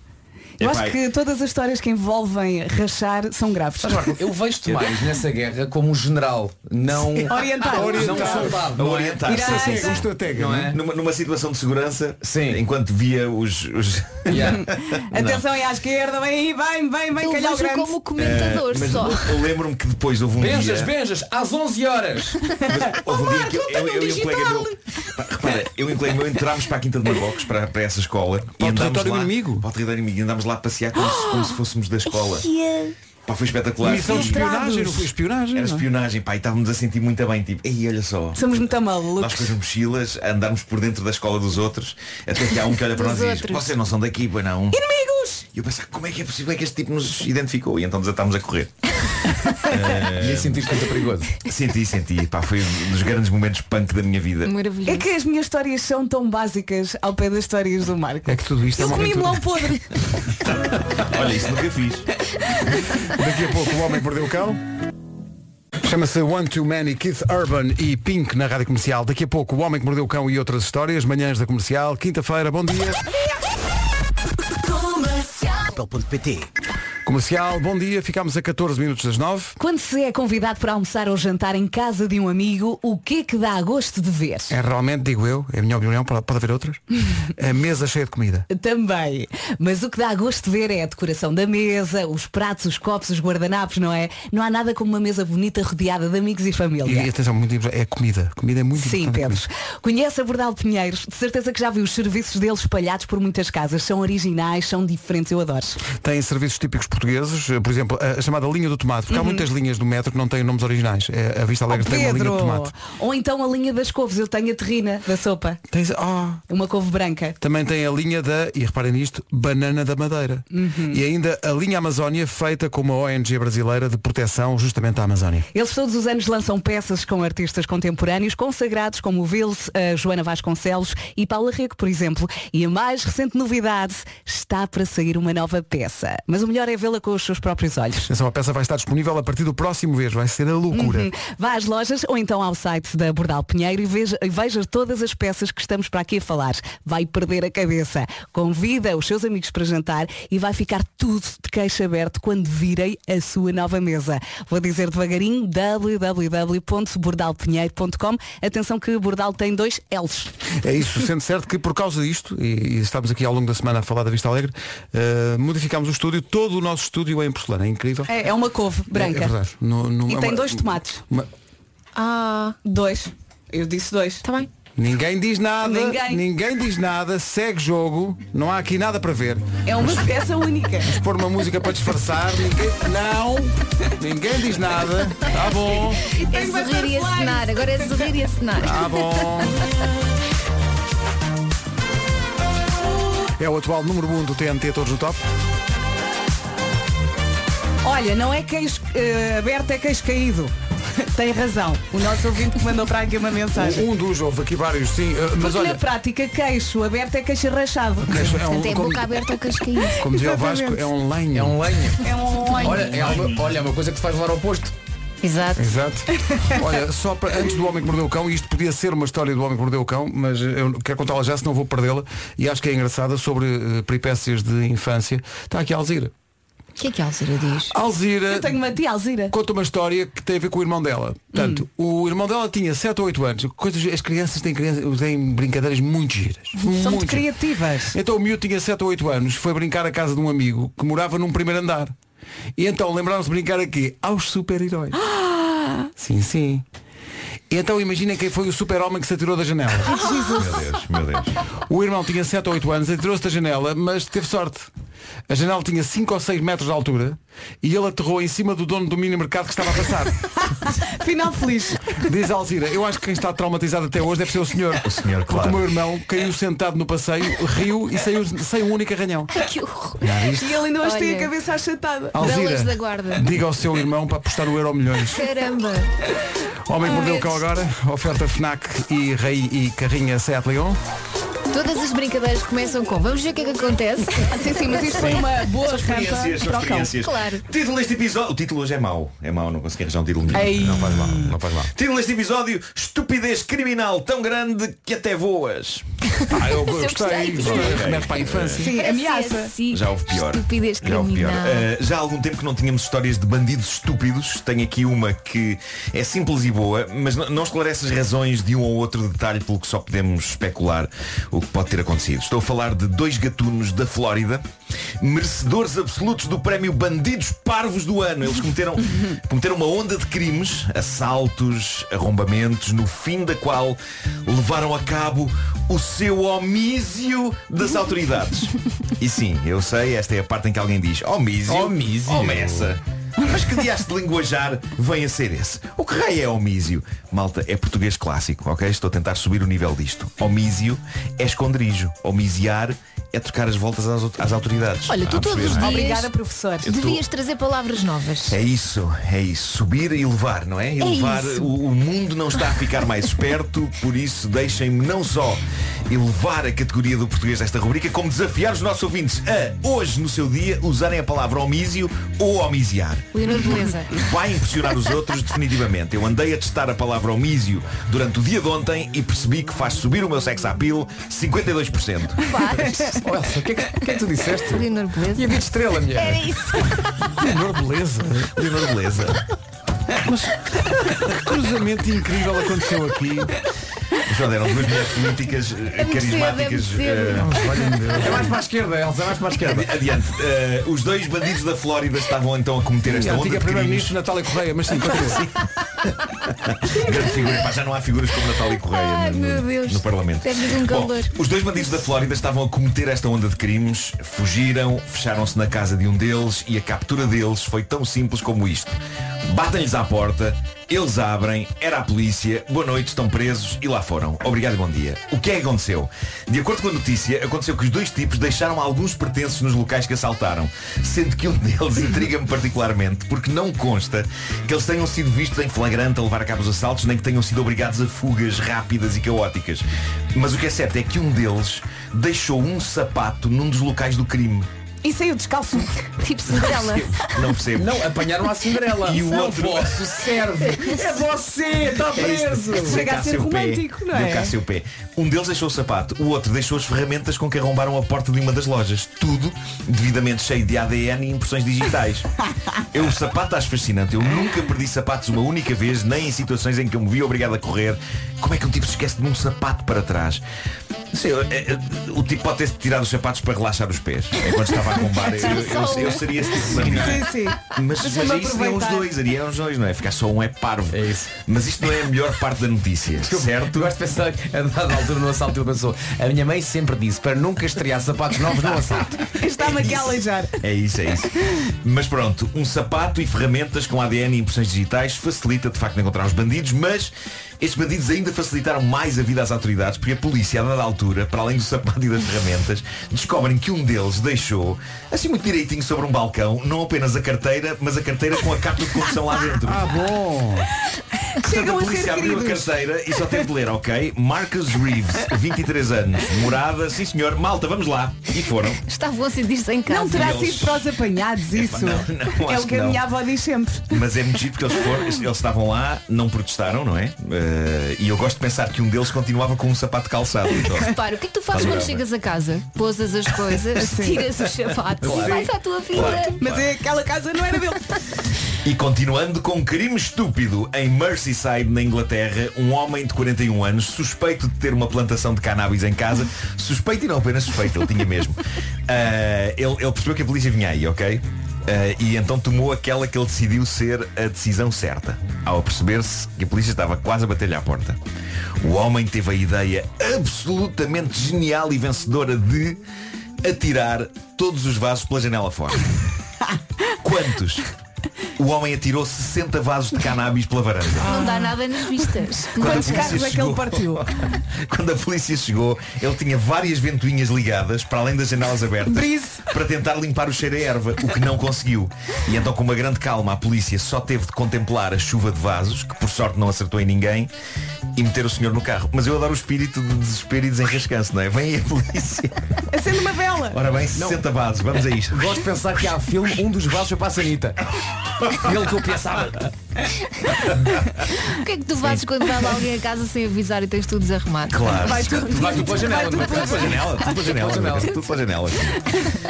Eu acho que todas as histórias que envolvem rachar são graves. Mas, Marco, eu vejo-te mais nessa guerra como um general, não, Orientar. não um soldado. a não é? orientar. Irá- Sim, sim, um estratega, Não é? é? Numa, numa situação de segurança, Sim. enquanto via os. os... Yeah. Atenção aí à esquerda, vem aí, vem, vem, vem, Eu vejo grande. como comentador mas só. eu lembro-me que depois houve um Benjas, dia. Benjas, às 11 horas. Mas houve um dia que eu, eu, eu e um colega meu. Pá, Repara, eu e um colega meu entrámos para a Quinta de Marrocos, para, para essa escola. Para o andámos território lá, inimigo? Para o território inimigo. E andámos lá passear como, se, como se fôssemos da escola. Pá, foi espetacular. Missão de espionagem, não foi espionagem? Era não é? espionagem, pá, e estávamos a sentir muito bem, tipo, ei, olha só. Somos muito Nós malucos. com as mochilas, andarmos por dentro da escola dos outros, até que há um que olha para nós e diz, vocês não são daqui, pois não. Inimigos! E eu pensava, como é que é possível que este tipo nos identificou? E então desatámos a correr. E aí sentiste muito perigoso. Senti, senti, pá, foi um dos grandes momentos punk da minha vida. Maravilhoso. É que as minhas histórias são tão básicas ao pé das histórias do Marco. É que tudo isto é Eu uma comi aventura. melão podre. Olha, isso nunca fiz. Daqui a pouco o homem que mordeu o cão. Chama-se One Too Many, Keith Urban e Pink na Rádio Comercial. Daqui a pouco o homem que mordeu o cão e outras histórias. Manhãs da Comercial, quinta-feira, bom dia. Comercial, bom dia. Ficámos a 14 minutos das 9. Quando se é convidado para almoçar ou jantar em casa de um amigo, o que é que dá a gosto de ver? É realmente, digo eu, é a minha opinião, pode haver outras. A mesa cheia de comida. Também. Mas o que dá a gosto de ver é a decoração da mesa, os pratos, os copos, os guardanapos, não é? Não há nada como uma mesa bonita rodeada de amigos e família. E atenção, muito é comida. Comida é muito Sim. Pedro. Conhece a Bordal Pinheiros? De certeza que já viu os serviços deles espalhados por muitas casas. São originais, são diferentes, eu adoro. Tem serviços típicos portugueses portugueses, eh, por exemplo, a, chamada linha do tomate, porque há Uhum. muitas linhas do metro que não têm nomes originais. É, a Vista Alegre tem uma linha de tomate. Ou então a linha das couves, eu tenho a terrina da sopa. Tens, oh, Uma couve branca. Também tem a linha da, e reparem nisto, banana da madeira. Uhum. E ainda a linha Amazónia, feita com uma ONG brasileira de proteção justamente à Amazónia. Eles todos os anos lançam peças com artistas contemporâneos consagrados como o Vils, a Joana Vasconcelos e Paula Rego, por exemplo. E a mais recente novidade está para sair uma nova peça. Mas o melhor é vê-la com os seus próprios olhos. Essa peça vai estar disponível a partir do próximo mês, vai ser a loucura. Uhum. Vá às lojas ou então ao site da Bordal Pinheiro e veja, veja todas as peças que estamos para aqui a falar. Vai perder a cabeça. Convida os seus amigos para jantar e vai ficar tudo de queixo aberto quando virem a sua nova mesa. Vou dizer devagarinho www.bordalpinheiro.com Atenção que Bordal tem dois L's. É isso, sendo certo que por causa disto, e, e estamos aqui ao longo da semana a falar da Vista Alegre, modificámos o estúdio, todo o nosso estúdio é em porcelana, é incrível. É, é uma couve branca. É, é verdade. No- no- e é tem uma- dois tomates. uma- Ah, dois. Eu disse dois. Está bem. Ninguém diz nada, Ninguém. diz nada, segue jogo, não há aqui nada para ver. É uma peça única. Vamos pôr uma música para disfarçar, ninguém. Não! Ninguém diz nada. Tá bom. É sorrir e acenar. Agora é sorrir e acenar. Tá bom. É o atual número 1 um do TNT Todos no Top. Olha, não é queixo eh, aberto, é queixo caído. Tem razão. O nosso ouvinte que mandou para aqui uma mensagem. Um dos, houve aqui vários, sim. eh, Mas Porque olha, na prática, queixo aberto é queixo rachado. queixo é um, Portanto, é como, boca aberta ou cascaído. como dizia o. Vasco, é um lenho. É um lenho. É um Olha, é, algo- olha, é uma coisa que te faz levar ao posto. Exato. Exato. Olha, só para, antes do Homem que Mordeu o Cão, e isto podia ser uma história do Homem que Mordeu o Cão, mas eu quero contá-la já, senão vou perdê-la, e acho que é engraçada sobre eh, peripécias de infância. Está aqui a Alzira. O que é que a Alzira diz? Alzira Eu tenho uma tia Alzira. conta uma história que tem a ver com o irmão dela. Portanto, o irmão dela tinha 7 ou 8 anos. Coisas, as crianças têm, crianças, têm brincadeiras muito giras. São muito muito giras. criativas. Então o miúdo tinha 7 ou 8 anos, foi brincar à casa de um amigo que morava num primeiro andar. E então lembraram-se de brincar aqui aos super-heróis. Sim, sim. E então imaginem quem foi o super-homem que se atirou da janela. Meu Deus, meu Deus. O irmão tinha 7 ou 8 anos, atirou-se da janela, mas teve sorte. A janela tinha 5 ou 6 metros de altura e ele aterrou em cima do dono do mini mercado que estava a passar. Final feliz. Diz a Alzira, eu acho que quem está traumatizado até hoje deve ser o senhor. O senhor, Porque claro. o meu irmão caiu sentado no passeio, riu e saiu sem um único arranhão. Que horror. E ele ainda hoje tem a Olha. cabeça achatada. Belas da Alzira, guarda. diga ao seu irmão para apostar o euro milhões. Caramba. Homem que mordeu o cão agora, oferta FNAC e Rei e Carrinha Seat Leon. Todas as brincadeiras começam com vamos ver o que é que acontece. Sim, sim, mas isto foi uma boa Experiências, são cão. experiências. Claro. Título deste episódio. O título hoje é mau. É mau, não consegui arranjar um título nenhum. Ei. Não faz mal. Não faz mal. Título deste episódio, estupidez criminal tão grande que até voas. Ah, eu gostei. Remete para a infância. Sim, ameaça. Já houve pior. Estupidez Já houve pior. criminal. Uh, já há algum tempo que não tínhamos histórias de bandidos estúpidos. Tenho aqui uma que é simples e boa, mas não esclarece as razões de um ou outro detalhe pelo que só podemos especular o que pode ter acontecido. Estou a falar de dois gatunos da Flórida, merecedores absolutos do prémio Bandidos Parvos do Ano. Eles cometeram, cometeram uma onda de crimes, assaltos, arrombamentos, no fim da qual levaram a cabo o seu homísio das autoridades. E sim, eu sei, esta é a parte em que alguém diz homísio, Homísio. homessa. Mas que diacho de linguajar vem a ser esse? O que raio é homísio? Malta, é português clássico, ok? Estou a tentar subir o nível disto. Homísio é esconderijo. Homisiar é trocar as voltas às, às autoridades. Olha, tu Está a todos os é? dias Obrigada, professor. Eu tô- devias trazer palavras novas. É isso, é isso. Subir e levar, não é? E É levar. isso. O, o mundo não está a ficar mais esperto, por isso deixem-me não só elevar a categoria do português desta rubrica, como desafiar os nossos ouvintes a, hoje no seu dia, usarem a palavra homísio ou homisiar. Vai impressionar os outros definitivamente. Eu andei a testar a palavra homísio durante o dia de ontem e percebi que faz subir o meu sex appeal 52%. Faz. Oh, Elsa, o que, é que, é que tu disseste? Leonor Beleza. Tinha dito estrela, mulher. Era isso. Senhor, beleza. Leonor Beleza. Que cruzamento incrível aconteceu aqui. João, eram duas mulheres políticas eh, carismáticas. percebo, é percebo. eh, É mais para a esquerda, Elsa, é mais para a esquerda. Adiante, Eh, os dois bandidos da Flórida estavam então a cometer esta onda antiga de crimes. Primeira-Ministra Natália Correia, mas sim. Grande figura. Pá, já não há figuras como Natália Correia Ai, no, meu Deus. no Parlamento. Um Bom, os dois bandidos da Flórida estavam a cometer esta onda de crimes, fugiram, fecharam-se na casa de um deles e a captura deles foi tão simples como isto. Batem-lhes à porta, eles abrem, era a polícia, boa noite, estão presos e lá foram. Obrigado e bom dia. O que é que aconteceu? De acordo com a notícia, aconteceu que os dois tipos deixaram alguns pertences nos locais que assaltaram, sendo que um deles intriga-me particularmente porque não consta que eles tenham sido vistos em flagrante a levar a cabo os assaltos, nem que tenham sido obrigados a fugas rápidas e caóticas. Mas o que é certo é que um deles deixou um sapato num dos locais do crime. E saiu descalço. Tipo Cinderela. Não percebo. Não, apanharam a Cinderela. E o não outro- posso, serve. É você, está preso. Deu Chega a ser romântico, não Deu é? Cássio. Um deles deixou o sapato, o outro deixou as ferramentas com que arrombaram a porta de uma das lojas. Tudo devidamente cheio de ADN e impressões digitais. Eu o sapato acho fascinante. Eu nunca perdi sapatos uma única vez, nem em situações em que eu me vi obrigado a correr. Como é que um tipo se esquece de um sapato para trás? Não sei, eu- é- é- o tipo pode ter tirado os sapatos para relaxar os pés. É quando estava a arrombar. Eu, eu- eu seria esse tipo de bandido. Sim, sim. Mas, mas aí seriam os dois, seriam os dois, não é? Ficar só um é parvo. É isso. Mas isto não é a melhor parte da notícia, Eu certo? gosto de pensar que a dada altura no assalto ele pensou A minha mãe sempre disse para nunca estrear sapatos novos no assalto Está-me aqui a aleijar. É isso, é isso. Mas pronto, um sapato e ferramentas com ADN e impressões digitais facilita de facto encontrar os bandidos, mas estes bandidos ainda facilitaram mais a vida às autoridades, porque a polícia, a dada altura, para além do sapato e das ferramentas, descobrem que um deles deixou, assim muito direitinho sobre um balcão, não apenas a carteira, mas a carteira com a carta de condução lá dentro. Ah, bom. Portanto, a a polícia ser abriu a carteira e só teve de ler, ok? Marcus Reeves, 23 anos, morada, sim senhor, malta, vamos lá. E foram. Estavam a sentir-se em casa. Não terá eles- sido para os apanhados isso. não, não, é o que que a minha avó diz sempre. Mas é muito giro porque eles foram, eles estavam lá, não protestaram, não é? Eh, e eu gosto de pensar que um deles continuava com um sapato calçado. Então, Repara, o que é que tu fazes quando chegas a casa? Pousas as coisas, tiras os sapatos e Claro. vais à tua vida. Claro. Mas é aquela casa não era dele. E continuando com um crime estúpido, em Merseyside, na Inglaterra, um homem de 41 anos, suspeito de ter uma plantação de cannabis em casa, suspeito e não apenas suspeito, ele tinha mesmo. Ah, ele, ele percebeu que a polícia vinha aí, ok? Ah, e então tomou aquela que ele decidiu ser a decisão certa. Ao perceber-se que a polícia estava quase a bater-lhe à porta. O homem teve a ideia absolutamente genial e vencedora de atirar todos os vasos pela janela fora. Quantos? O homem atirou 60 vasos de cannabis pela varanda. Não dá nada nas vistas. Quando a Quantos polícia carros é que ele chegou- partiu? Quando a polícia chegou, ele tinha várias ventoinhas ligadas, para além das janelas abertas, Brise. para tentar limpar o cheiro a erva, o que não conseguiu. E então, com uma grande calma, a polícia só teve de contemplar a chuva de vasos, que por sorte não acertou em ninguém, e meter o senhor no carro. Mas eu adoro o espírito de desespero e desenrascanço, não é? Vem aí a polícia. Acende uma vela. Ora bem, 60 vasos, vamos a isto. Gosto de pensar que há filme Um dos vasos foi para a Sanita Ele que eu pensava O que é que tu fazes quando vai lá alguém a casa sem avisar e tens tudo desarrumado? Claro. Vai tudo. Vai tudo pela janela Vai pela janela, tudo pela janela, janela. tudo pela janela.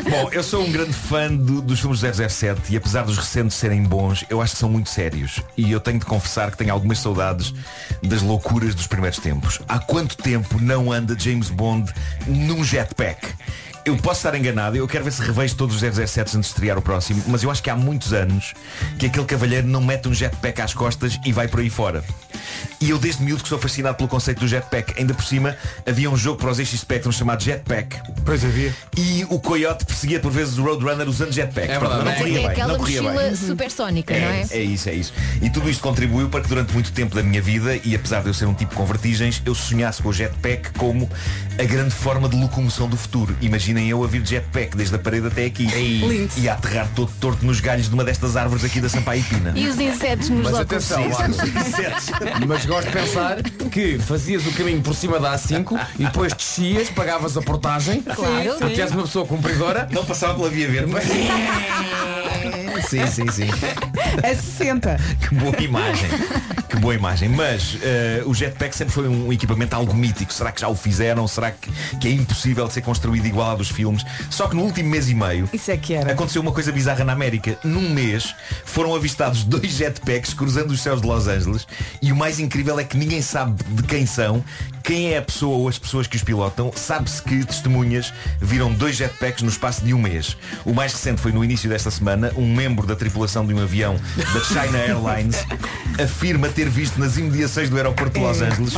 Bom, eu sou um grande fã do- dos filmes do 007 e apesar dos recentes serem bons, eu acho que são muito sérios. E eu tenho de confessar que tenho algumas saudades das loucuras dos primeiros tempos. Há quanto tempo não anda James Bond num jetpack? Eu posso estar enganado, eu quero ver se revejo todos os 007 antes de estrear o próximo, mas eu acho que há muitos anos que aquele cavalheiro não mete um jetpack às costas e vai por aí fora. E eu desde miúdo que sou fascinado pelo conceito do jetpack. Ainda por cima havia um jogo para os ZX Spectrum chamado Jetpack. Pois havia. E o Coyote perseguia por vezes o Roadrunner usando jetpack. É Pronto, não é. corria É bem, aquela não corria mochila bem. supersónica, não é? É, é isso, é isso. E tudo isto contribuiu para que durante muito tempo da minha vida, e apesar de eu ser um tipo com vertigens, eu sonhasse com o jetpack como a grande forma de locomoção do futuro. Imaginem eu a vir de jetpack desde a parede até aqui. Lindo. E a aterrar todo torto nos galhos de uma destas árvores aqui da Sampaio Pina. E os insetos nos Mas locos. atenção, lá, Mas gosto de pensar que fazias o caminho por cima da A5 e depois descias, pagavas a portagem Claro. Porque és uma pessoa cumpridora Não passava pela via verde, mas... Sim, sim, sim. A 60. Que boa imagem. Que boa imagem. Mas eh, o jetpack sempre foi um equipamento algo mítico. Será que já o fizeram? Será que, que é impossível de ser construído igual ao dos filmes? Só que no último mês e meio Isso é que era. aconteceu uma coisa bizarra na América. Num mês foram avistados dois jetpacks cruzando os céus de Los Angeles e o mais incrível é que ninguém sabe de quem são, quem é a pessoa ou as pessoas que os pilotam. Sabe-se que testemunhas viram dois jetpacks no espaço de um mês. O mais recente foi no início desta semana. Um membro da tripulação de um avião da China Airlines afirma ter visto nas imediações do aeroporto de Los Angeles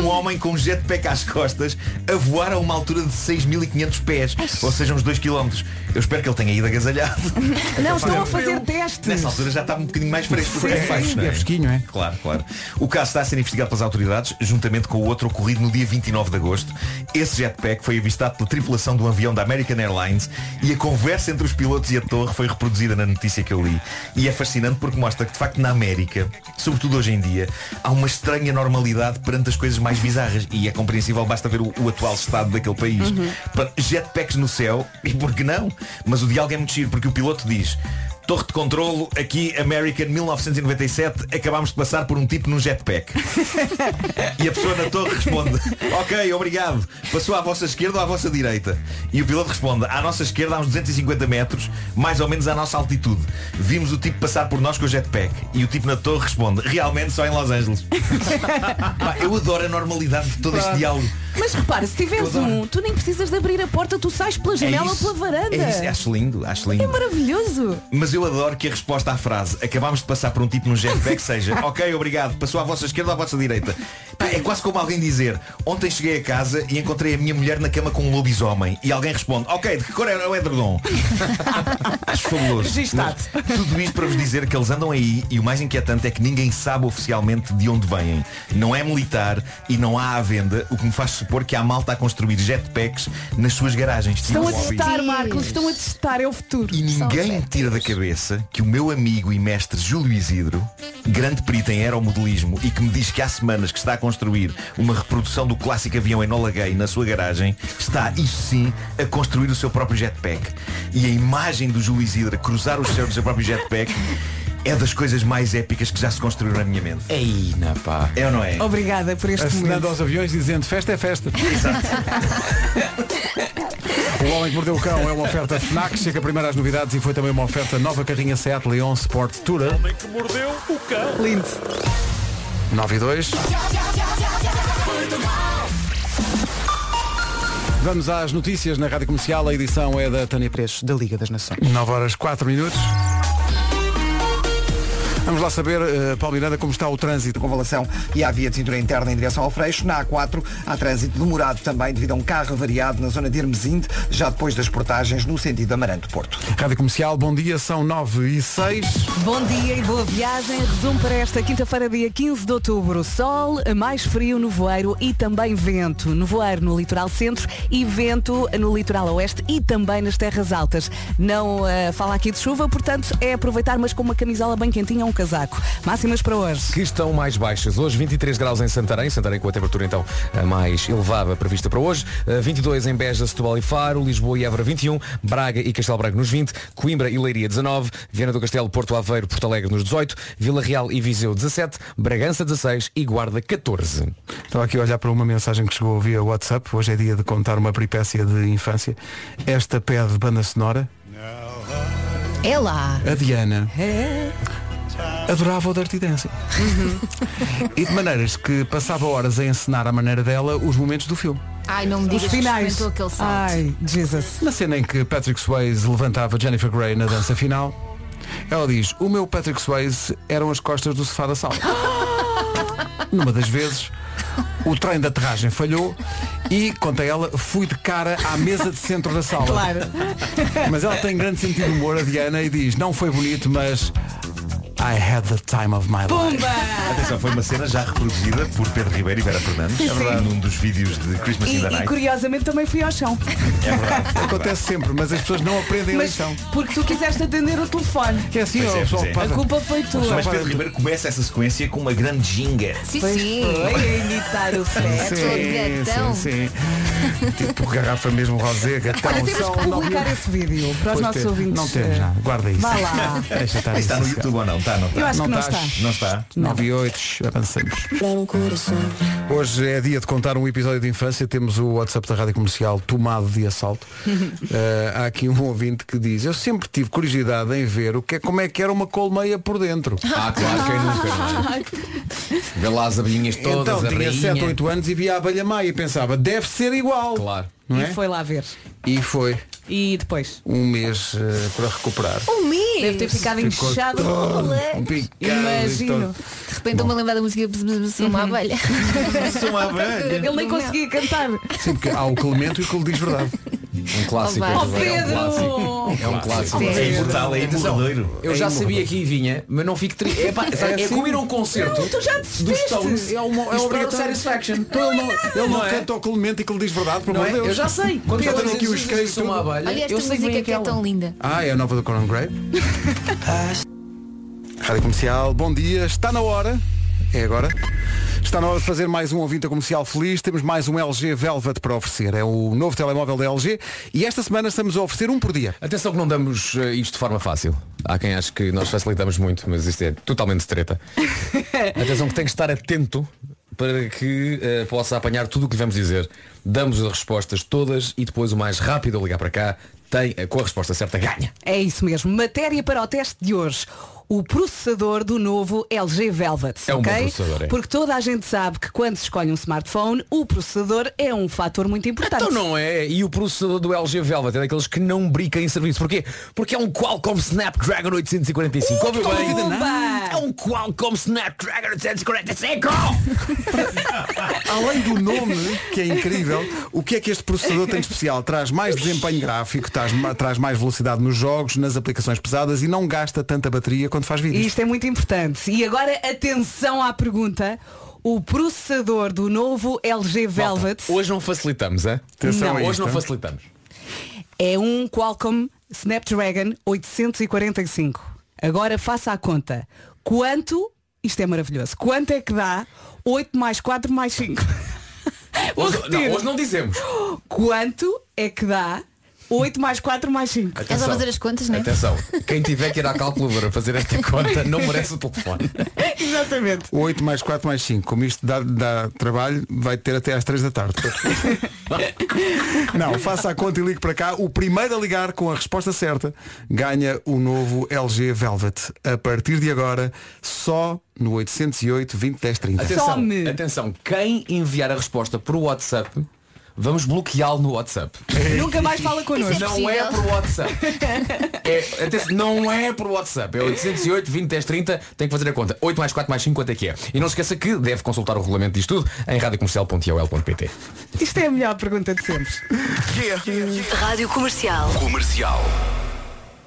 um homem com um jetpack às costas a voar a uma altura de 6.500 pés, ou seja, uns 2 km. Eu espero que ele tenha ido agasalhado. Não, estão a fazer testes. Nessa altura já está um bocadinho mais fresco. Sim, É não é fresquinho, é? Claro, claro. O caso está a ser investigado pelas autoridades, juntamente com o outro ocorrido no dia 29 de agosto. Esse jetpack foi avistado pela tripulação de um avião da American Airlines e a conversa entre os pilotos e a torre foi reproduzida na notícia que eu li. E é fascinante porque mostra que, de facto, na América, sobretudo hoje em dia, há uma estranha normalidade perante as coisas mais bizarras. E é compreensível, basta ver o, o atual estado daquele país. Portanto, Jetpacks no céu, e por que não? Mas o diálogo é muito giro, porque o piloto diz Torre de controlo, aqui American 1997, acabámos de passar por um tipo num jetpack. e a pessoa na torre responde, ok, obrigado. Passou à vossa esquerda ou à vossa direita? E o piloto responde, à nossa esquerda há uns 250 metros, mais ou menos à nossa altitude. Vimos o tipo passar por nós com o jetpack. E o tipo na torre responde, realmente só em Los Angeles. Pá, eu adoro a normalidade de todo este diálogo. Mas repara, se tiveres um, tu nem precisas de abrir a porta, tu sais pela janela ou isso. pela varanda. É isso, acho lindo, acho lindo. É maravilhoso. Mas eu adoro que a resposta à frase acabámos de passar por um tipo num jetpack seja ok, obrigado, passou à vossa esquerda ou à vossa direita. Pá, é quase como alguém dizer ontem cheguei a casa e encontrei a minha mulher na cama com um lobisomem e alguém responde ok, de que cor é o edredom? Acho fabuloso. Mas tudo isto para vos dizer que eles andam aí e o mais inquietante é que ninguém sabe oficialmente de onde vêm. Não é militar e não há à venda, o que me faz supor que há malta a construir jetpacks nas suas garagens. Estão a Tipo hobby. testar, Marcos, estão a testar, é o futuro. E ninguém me tira da cabeça que o meu amigo e mestre Júlio Isidro, grande perito em aeromodelismo e que me diz que há semanas que está a construir uma reprodução do clássico avião Enola Gay na sua garagem, está, isso sim, a construir o seu próprio jetpack. E a imagem do Júlio Isidro cruzar os céus do seu próprio jetpack é das coisas mais épicas que já se construíram na minha mente. Ei, na pá. É ou não é? Obrigada por este Assinando momento. aos aviões dizendo festa é festa. O Homem que Mordeu o Cão é uma oferta FNAC, chega primeiro às novidades e foi também uma oferta nova carrinha Seat Leon Sport Tourer. Homem que mordeu o cão. Lindo. 9 e 2. Vamos às notícias na Rádio Comercial. A edição é da Tânia Pérez. da Liga das Nações. 9 horas 4 minutos. Vamos lá saber, uh, Paulo Miranda, como está o trânsito. Convalação e a via de cintura interna em direção ao Freixo. Na A4 há trânsito demorado também devido a um carro avariado na zona de Hermesinde, já depois das portagens no sentido Amaranto-Porto. Rádio Comercial, bom dia, são 9 e 6. Bom dia e boa viagem. Resumo para esta quinta-feira, dia 15 de outubro. Sol, mais frio no voeiro e também vento. No voeiro no litoral centro e vento no litoral oeste e também nas terras altas. Não eh, fala aqui de chuva, portanto é aproveitar, mas com uma camisola bem quentinha um casaco. Máximas para hoje. que estão mais baixas. Hoje 23 graus em Santarém, Santarém com a temperatura então a mais elevada prevista para hoje. Eh, 22 em Beja, Setúbal e Faro, Lisboa e Évora 21, Braga e Castelo Branco nos 20, Coimbra e Leiria 19, Viana do Castelo, Porto Aveiro, Porto Alegre nos 18, Vila Real e Viseu 17, Bragança 16 e Guarda 14. Estava aqui a olhar para uma mensagem que chegou via WhatsApp. Hoje é dia de contar uma peripécia de infância. Esta pede banda sonora. É lá. A Diana adorava o Dirty Dancing. e de maneiras que passava horas a encenar à maneira dela os momentos do filme. Ai, não me Os digas que finais. experimentou aquele salto. Ai, Jesus. Na cena em que Patrick Swayze levantava Jennifer Grey na dança final, ela diz, o meu Patrick Swayze eram as costas do sofá da sala. Numa das vezes, o trem de aterragem falhou e, conta ela, fui de cara à mesa de centro da sala. Claro. Mas ela tem grande sentido de humor, a Diana, e diz, não foi bonito, mas I had the time of my life. Pumba! Atenção, foi uma cena já reproduzida por Pedro Ribeiro e Vera Fernandes. É verdade. Num dos vídeos de Christmas E, in the e Night. curiosamente também fui ao chão. É verdade. Acontece sempre, mas as pessoas não aprendem a Mas lição. porque tu quiseste atender o telefone. Que é assim, Pois ó, é, pessoal, pois é. A culpa foi tua. Mas Pedro Ribeiro começa essa sequência com uma grande ginga. Sim, Pois sim. foi, a imitar o Fred. Sim, gatão. sim, sim. Tipo garrafa mesmo rosé, gatão. Olha, temos que publicar esse vídeo para os Pois nossos tem- ouvintes. Não temos nada, guarda isso. Vá lá. Deixa estar Está isso. no YouTube ou não? Está, não está. Eu acho que não está. está. Não está. 9 e 8, avancemos. Hoje é dia de contar um episódio de infância. Temos o WhatsApp da Rádio Comercial tomado de assalto. Eh, há aqui um ouvinte que diz, eu sempre tive curiosidade em ver o que é, como é que era uma colmeia por dentro. Ah, claro, quem nunca, não é? Vê lá as abelhinhas todas, então tinha rainha. 7, 8 anos e via a abelha maia e pensava, deve ser igual. Claro. Não E é? foi lá ver. E foi E depois? um mês eh, para recuperar. Um mês! Deve ter ficado Ficou inchado. todo picado e Imagino. todo. De repente estou-me a lembrar da música Sou uma abelha. Sou uma abelha. Ele nem conseguia cantar. Sim, porque há o Clemento e o que lhe diz verdade. Um clássico. Oh, é verdade, é um clássico. É um clássico. É imortal, é imordoiro. Eu já sabia que aí vinha, mas não fico triste. É, pá, sabe, é assim. como ir a um concerto Tu já dos desististe. Stones É uma, é e esperar o obrigatório. Satisfaction. Então ele não, ele não, Não é? canta ao Clemente e que lhe diz verdade, pelo Não amor é? de Deus. Eu já sei. Quando tenho diz aqui o sou uma tudo. abelha, Olha eu esta sei bem música que é aquela. tão linda. Ah, é a nova do Conan Gray. Rádio Comercial, bom dia, está na hora. É agora. Está na hora de fazer mais um ouvinte comercial feliz. Temos mais um LG Velvet para oferecer. É o novo telemóvel da LG e esta semana estamos a oferecer um por dia. Atenção que não damos eh, isto de forma fácil. Há quem ache que nós facilitamos muito, mas isto é totalmente treta. Atenção que tem que estar atento para que eh, possa apanhar tudo o que lhe vamos dizer. Damos as respostas todas e depois o mais rápido a ligar para cá tem, eh, com a resposta certa, ganha. É isso mesmo. Matéria para o teste de hoje. O processador do novo LG Velvet. É um bom ok? processador, é. Porque toda a gente sabe que quando se escolhe um smartphone, o processador é um fator muito importante. Então não é, e o processador do LG Velvet é daqueles que não brinca em serviço. Porquê? Porque é um Qualcomm Snapdragon 845. Ouviu bem? É um Qualcomm Snapdragon 845! Além do nome, que é incrível, o que é que este processador tem de especial? Traz mais desempenho gráfico, traz, traz mais velocidade nos jogos, nas aplicações pesadas e não gasta tanta bateria quando faz vídeos. Isto é muito importante. E agora atenção à pergunta. O processador do novo LG Velvet Hoje não facilitamos, é? Atenção Não. a Hoje não facilitamos. é um Qualcomm Snapdragon 845. Agora faça a conta. Quanto, isto é maravilhoso, quanto é que dá 8 mais 4 mais 5? Vou Hoje não, hoje não dizemos. Quanto é que dá 8 mais 4 mais 5? Estás a fazer as contas, não é? Atenção, quem tiver que ir à calculadora fazer esta conta não merece o telefone. Exatamente. 8 mais 4 mais 5. Como isto dá, dá trabalho, vai ter até às 3 da tarde. Não, faça a conta e ligue para cá. O primeiro a ligar com a resposta certa ganha o novo LG Velvet. A partir de agora, só no 808 20 10 30. Atenção, Some. atenção, quem enviar a resposta por WhatsApp, vamos bloqueá-lo no WhatsApp. Nunca mais fala connosco. Não é por WhatsApp. É, atenção, não é por WhatsApp. É 808 20 10 30. Tem que fazer a conta. 8 mais 4 mais 5 quanto é que é? E não se esqueça que deve consultar o regulamento disto tudo em radiocomercial.iol.pt Isto é a melhor pergunta de sempre. Rádio Comercial. Comercial.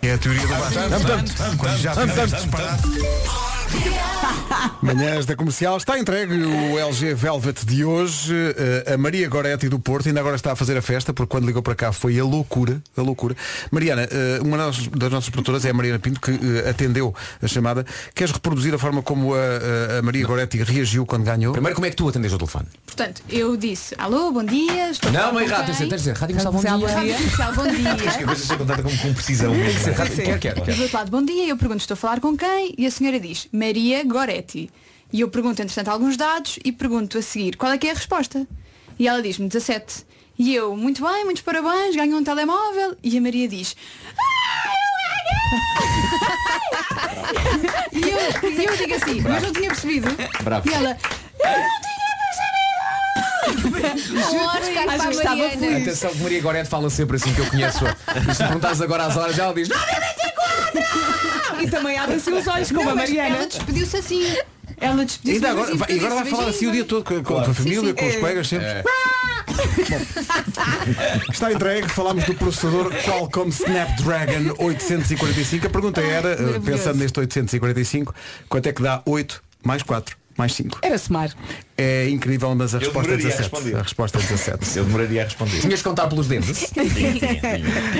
É a teoria do batata. Quando já fizeste disparate. Manhãs da Comercial está entregue o LG Velvet de hoje. Eh, a Maria Goretti do Porto ainda agora está a fazer a festa, porque quando ligou para cá foi a loucura, a loucura. Mariana, eh, uma das, nossas produtoras é a Mariana Pinto, que eh, atendeu a chamada. Queres reproduzir a forma como a, a- Maria Goretti reagiu quando ganhou? Primeiro, como é que tu atendes o telefone? Portanto, eu disse, alô, bom dia, estou a Não, com rápido, tens quem? de dizer Rádio Comercial, bom dia. Rádio Comercial, bom dia. Acho que a coisa seja contada como com precisão. mesmo. Quer, quer, do outro lado, bom dia, eu pergunto, estou a falar com quem? E a senhora diz, Maria Goretti. E eu pergunto, entretanto, alguns dados e pergunto a seguir, qual é que é a resposta? E ela diz-me 17. E eu, muito bem, muitos parabéns, ganhou um telemóvel. E a Maria diz, "Ah, eu ganhei!" e, eu, eu digo assim, mas não tinha percebido. Bravo. E ela, Um Oscar para Acho a que estava feliz. Atenção que Maria Gorete fala sempre assim que eu conheço-a. E se perguntares agora às horas, ela diz "Não, E também abre assim os olhos como Não, a Mariana. Ela despediu-se assim. Ela despediu-se Ainda agora, assim, vai, e agora vai falar assim o dia todo com, com a família, com os colegas sempre. Bom, está entregue, falámos do processador Qualcomm Snapdragon 845. A pergunta era, eh, pensando neste 845, quanto é que dá 8 mais 4 mais 5? Era Semar. É incrível, mas a Eu resposta é demoraria a 17. responder. A resposta é 17. Eu demoraria a responder. Tinhas de contar pelos dedos.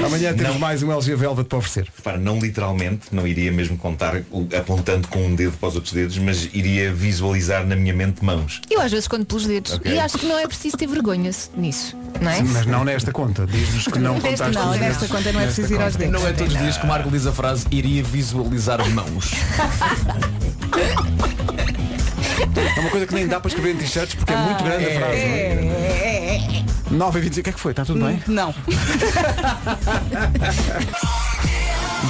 Amanhã temos mais um LG Velvet para oferecer. Repara, não literalmente, não iria mesmo contar o- apontando com um dedo para os outros dedos, mas iria visualizar na minha mente mãos. Eu às vezes conto pelos dedos. Ok. E acho que não é preciso ter vergonha nisso. não é? Sim, mas não nesta conta. Diz-nos que não Nesta contaste não, os nesta dedos. conta não é preciso ir aos dedos. Não é todos os dias que o Marco diz a frase iria visualizar mãos. É uma coisa que nem dá para escrever em t-shirts porque é muito grande a frase. É, 9 e 25, o que é que foi? Está tudo bem? Não.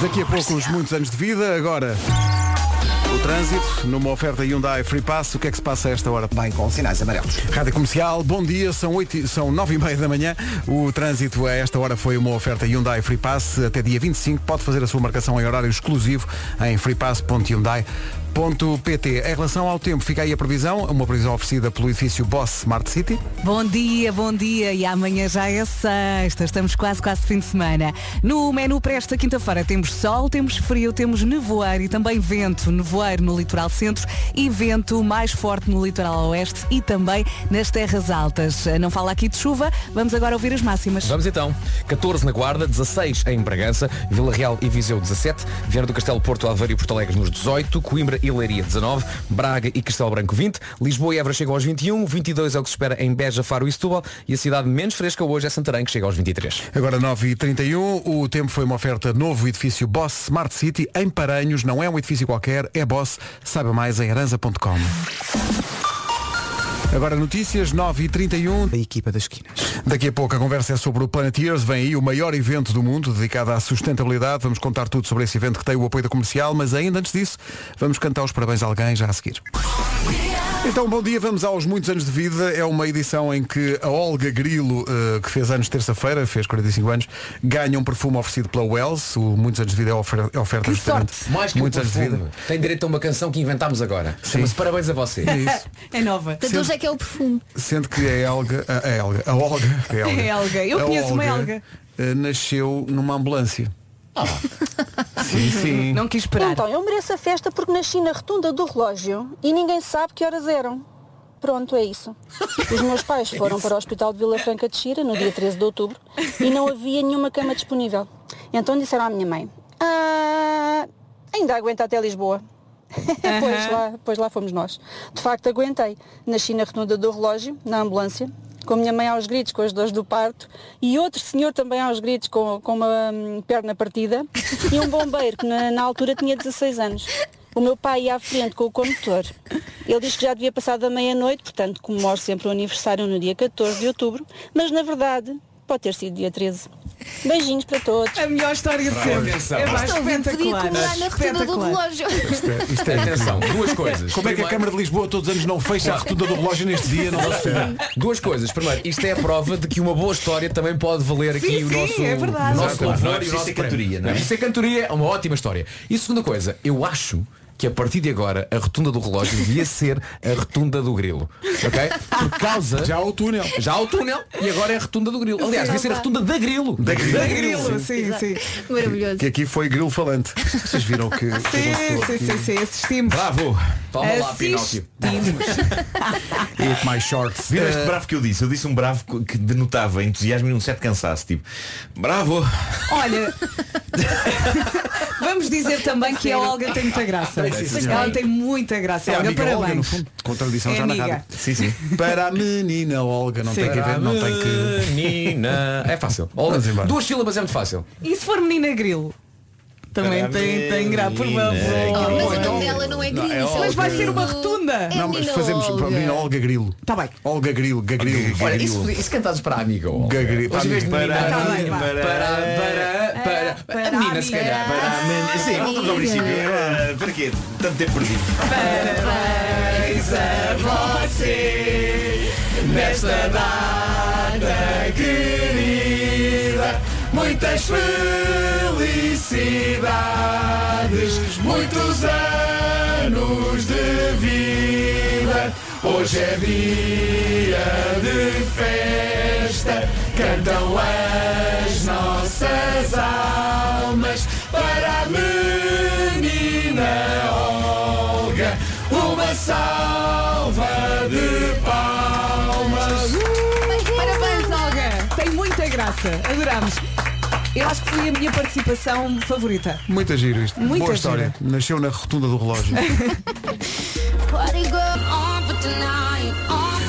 Daqui a pouco os muitos anos de vida, agora o trânsito, numa oferta Hyundai Free Pass, o que é que se passa a esta hora? Bem, com sinais amarelos. Rádio Comercial, bom dia, são, 8, e- são 9 e meia da manhã. O trânsito a esta hora foi uma oferta Hyundai Free Pass. Até dia 25 pode fazer a sua marcação em horário exclusivo em freepass.hyundai.pt. Em relação ao tempo, fica aí a previsão, uma previsão oferecida pelo edifício Boss Smart City. Bom dia, bom dia. E amanhã já é sexta. Estamos quase, quase fim de semana. No menu para esta quinta-feira temos sol, temos frio, temos nevoeiro e também vento. Nevoeiro no litoral centro e vento mais forte no litoral oeste e também nas terras altas. Não fala aqui de chuva, vamos agora ouvir as máximas. Vamos então. 14 na Guarda, 16 em Bragança, Vila Real e Viseu 17, Viana do Castelo, Porto Aveiro e Porto Alegre nos 18, Coimbra e Leiria 19, Braga e Castelo Branco 20, Lisboa e Évora chegam aos 21, 22 é o que se espera em Beja, Faro e Setúbal e a cidade menos fresca hoje é Santarém, que chega aos 23. Agora 9h31, o tempo foi uma oferta novo edifício Boss Smart City em Paranhos, não é um edifício qualquer, é Boss, saiba mais em aranza.com. Agora notícias, 9h31. A equipa das esquinas. Daqui a pouco a conversa é sobre o Planeteers, vem aí o maior evento do mundo dedicado à sustentabilidade. Vamos contar tudo sobre esse evento que tem o apoio da comercial, mas ainda antes disso, vamos cantar os parabéns a alguém já a seguir. Então, bom dia, vamos aos muitos anos de vida. É uma edição em que a Olga Grilo, eh, que fez anos terça-feira, fez 45 anos, ganha um perfume oferecido pela Wells. O Muitos Anos de Vida é ofer- é oferta Que justamente. sorte! Mais que um muitos anos de perfume, vida. tem direito a uma canção que inventámos agora. Chama-se Parabéns a você. É isso. É nova. Portanto, hoje é que é o perfume. Sendo que a Elga, a, a Elga, a Olga, a Elga, É Elga. Eu a conheço uma Elga. eh, nasceu numa ambulância. Ah. Sim, sim. Não quis esperar. Então, eu mereço a festa porque nasci na rotunda do relógio e ninguém sabe que horas eram. Pronto, é isso. Os meus pais foram para o Hospital de Vila Franca de Xira no dia 13 de outubro e não havia nenhuma cama disponível. Então disseram à minha mãe, ah, ainda aguenta até Lisboa. pois, lá, pois lá fomos nós. De facto aguentei. Nasci na rotunda do relógio, na ambulância, com a minha mãe aos gritos com as dores do parto e outro senhor também aos gritos com, com uma hum, perna partida e um bombeiro que na, na altura tinha 16 anos. O meu pai ia à frente com o condutor. Ele diz que já devia passar da meia-noite, portanto comemoro sempre o aniversário no dia 14 de outubro, mas na verdade pode ter sido dia 13. Beijinhos para todos. A melhor história de sempre. Atenção. É mais Estou podia espetacular. na rotunda do Espetacular. relógio. Isto é Atenção, duas coisas. Como é que a Primeiro- Câmara de Lisboa todos os anos não fecha a rotunda do relógio neste dia? Não percebo. Duas coisas. Primeiro, isto é a prova de que uma boa história também pode valer aqui Sim, o sim, nosso, é verdade. o nosso Exato. louvor Não é e o preciso nosso ser prémio. cantoria, não é? Não é preciso ser cantoria, é uma ótima história. E segunda coisa, eu acho que a partir de agora a rotunda do relógio devia ser a rotunda do grilo. Ok? Por causa. Já há o túnel. Já há o túnel e agora é a rotunda do grilo. Aliás, devia ser a rotunda da grilo. Da grilo. Da grilo, sim, sim. Maravilhoso. Que aqui foi grilo falante. Vocês viram que. Sim, sim, sim, sim, assistimos. Bravo! Toma lá, Pinóquio. Assistimos. Eat my shorts. Viram este Eh, bravo que eu disse? Eu disse um bravo que denotava entusiasmo e um certo cansaço. Tipo, bravo! Olha, vamos dizer também que a Olga tem muita graça. Sim, senhora. Ela tem muita graça. É Olga, amiga Olga, no parabéns. fundo. Com tradição É já na amiga. rádio. Sim, sim. Para a menina Olga, não tem que ver, não tem que. Menina. É fácil. Embora. duas sílabas é muito fácil. E se for menina grilo? Também Para tem, tem graça, por menina favor. Mas o então- nome dela não é grilo. é isso Mas vai o ser uma grilo. rotunda. É Não, mas menina fazemos para a menina Oh, Olga Grilo. Está bem. Olga Grilo, Gagrilo. Olha, Gagrilo. isso, isso cantados para a amiga. Olga. Gagrilo. Hoje, em vez de Para- menina, Tá bem, para, vá. para, para, para, Para a menina, se calhar. Para a men- Sim, voltamos ao princípio. Eh, Para quê? Tanto tempo perdido. Parabéns a você nesta data querida. Muitas felicidades, muitos anos de vida. Hoje é dia de festa, cantam as nossas almas para a menina Olga. Uma salva de palmas. Parabéns, Olga! Tem muita graça, adoramos. Eu acho que foi a minha participação favorita. Muito giro isto. Muita Boa história. Nasceu na rotunda do relógio.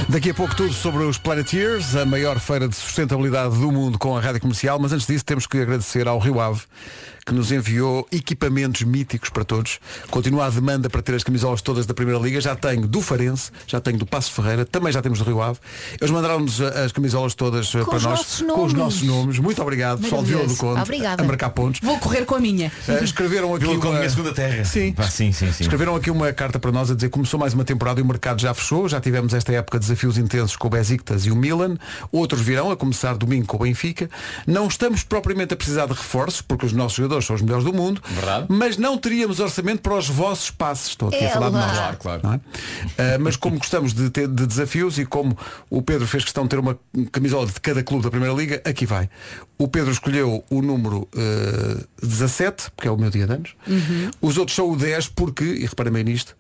Daqui a pouco tudo sobre os Planeteers, a maior feira de sustentabilidade do mundo com a rádio comercial, mas antes disso temos que agradecer ao Rio Ave que nos enviou equipamentos míticos para todos. Continua a demanda para ter as camisolas todas da Primeira Liga. Já tenho do Farense, já tenho do Passo Ferreira, também já temos do Rio Ave. Eles mandaram-nos as camisolas todas eh, para os nós com os nossos nomes. Muito obrigado, pessoal de Vila do Conde, Obrigada. a marcar pontos. Vou correr com a minha. Eh, escreveram aqui Vila uma... minha segunda terra. Sim. Pá, sim, sim, sim. Escreveram aqui uma carta para nós a dizer que começou mais uma temporada e o mercado já fechou. Já tivemos esta época desafios intensos com o Besiktas e o Milan. Outros virão, a começar domingo com o Benfica. Não estamos propriamente a precisar de reforços, porque os nossos jogadores são os melhores do mundo. Verdade. Mas não teríamos orçamento para os vossos passos. Estou aqui a É falar de nós. Claro, claro. não é? Ah, mas como gostamos de, ter, de desafios e como o Pedro fez questão de ter uma camisola de cada clube da Primeira Liga, aqui vai. O Pedro escolheu o número ah, 17, porque é o meu dia de anos. Os outros são o 10 porque, e reparem bem nisto,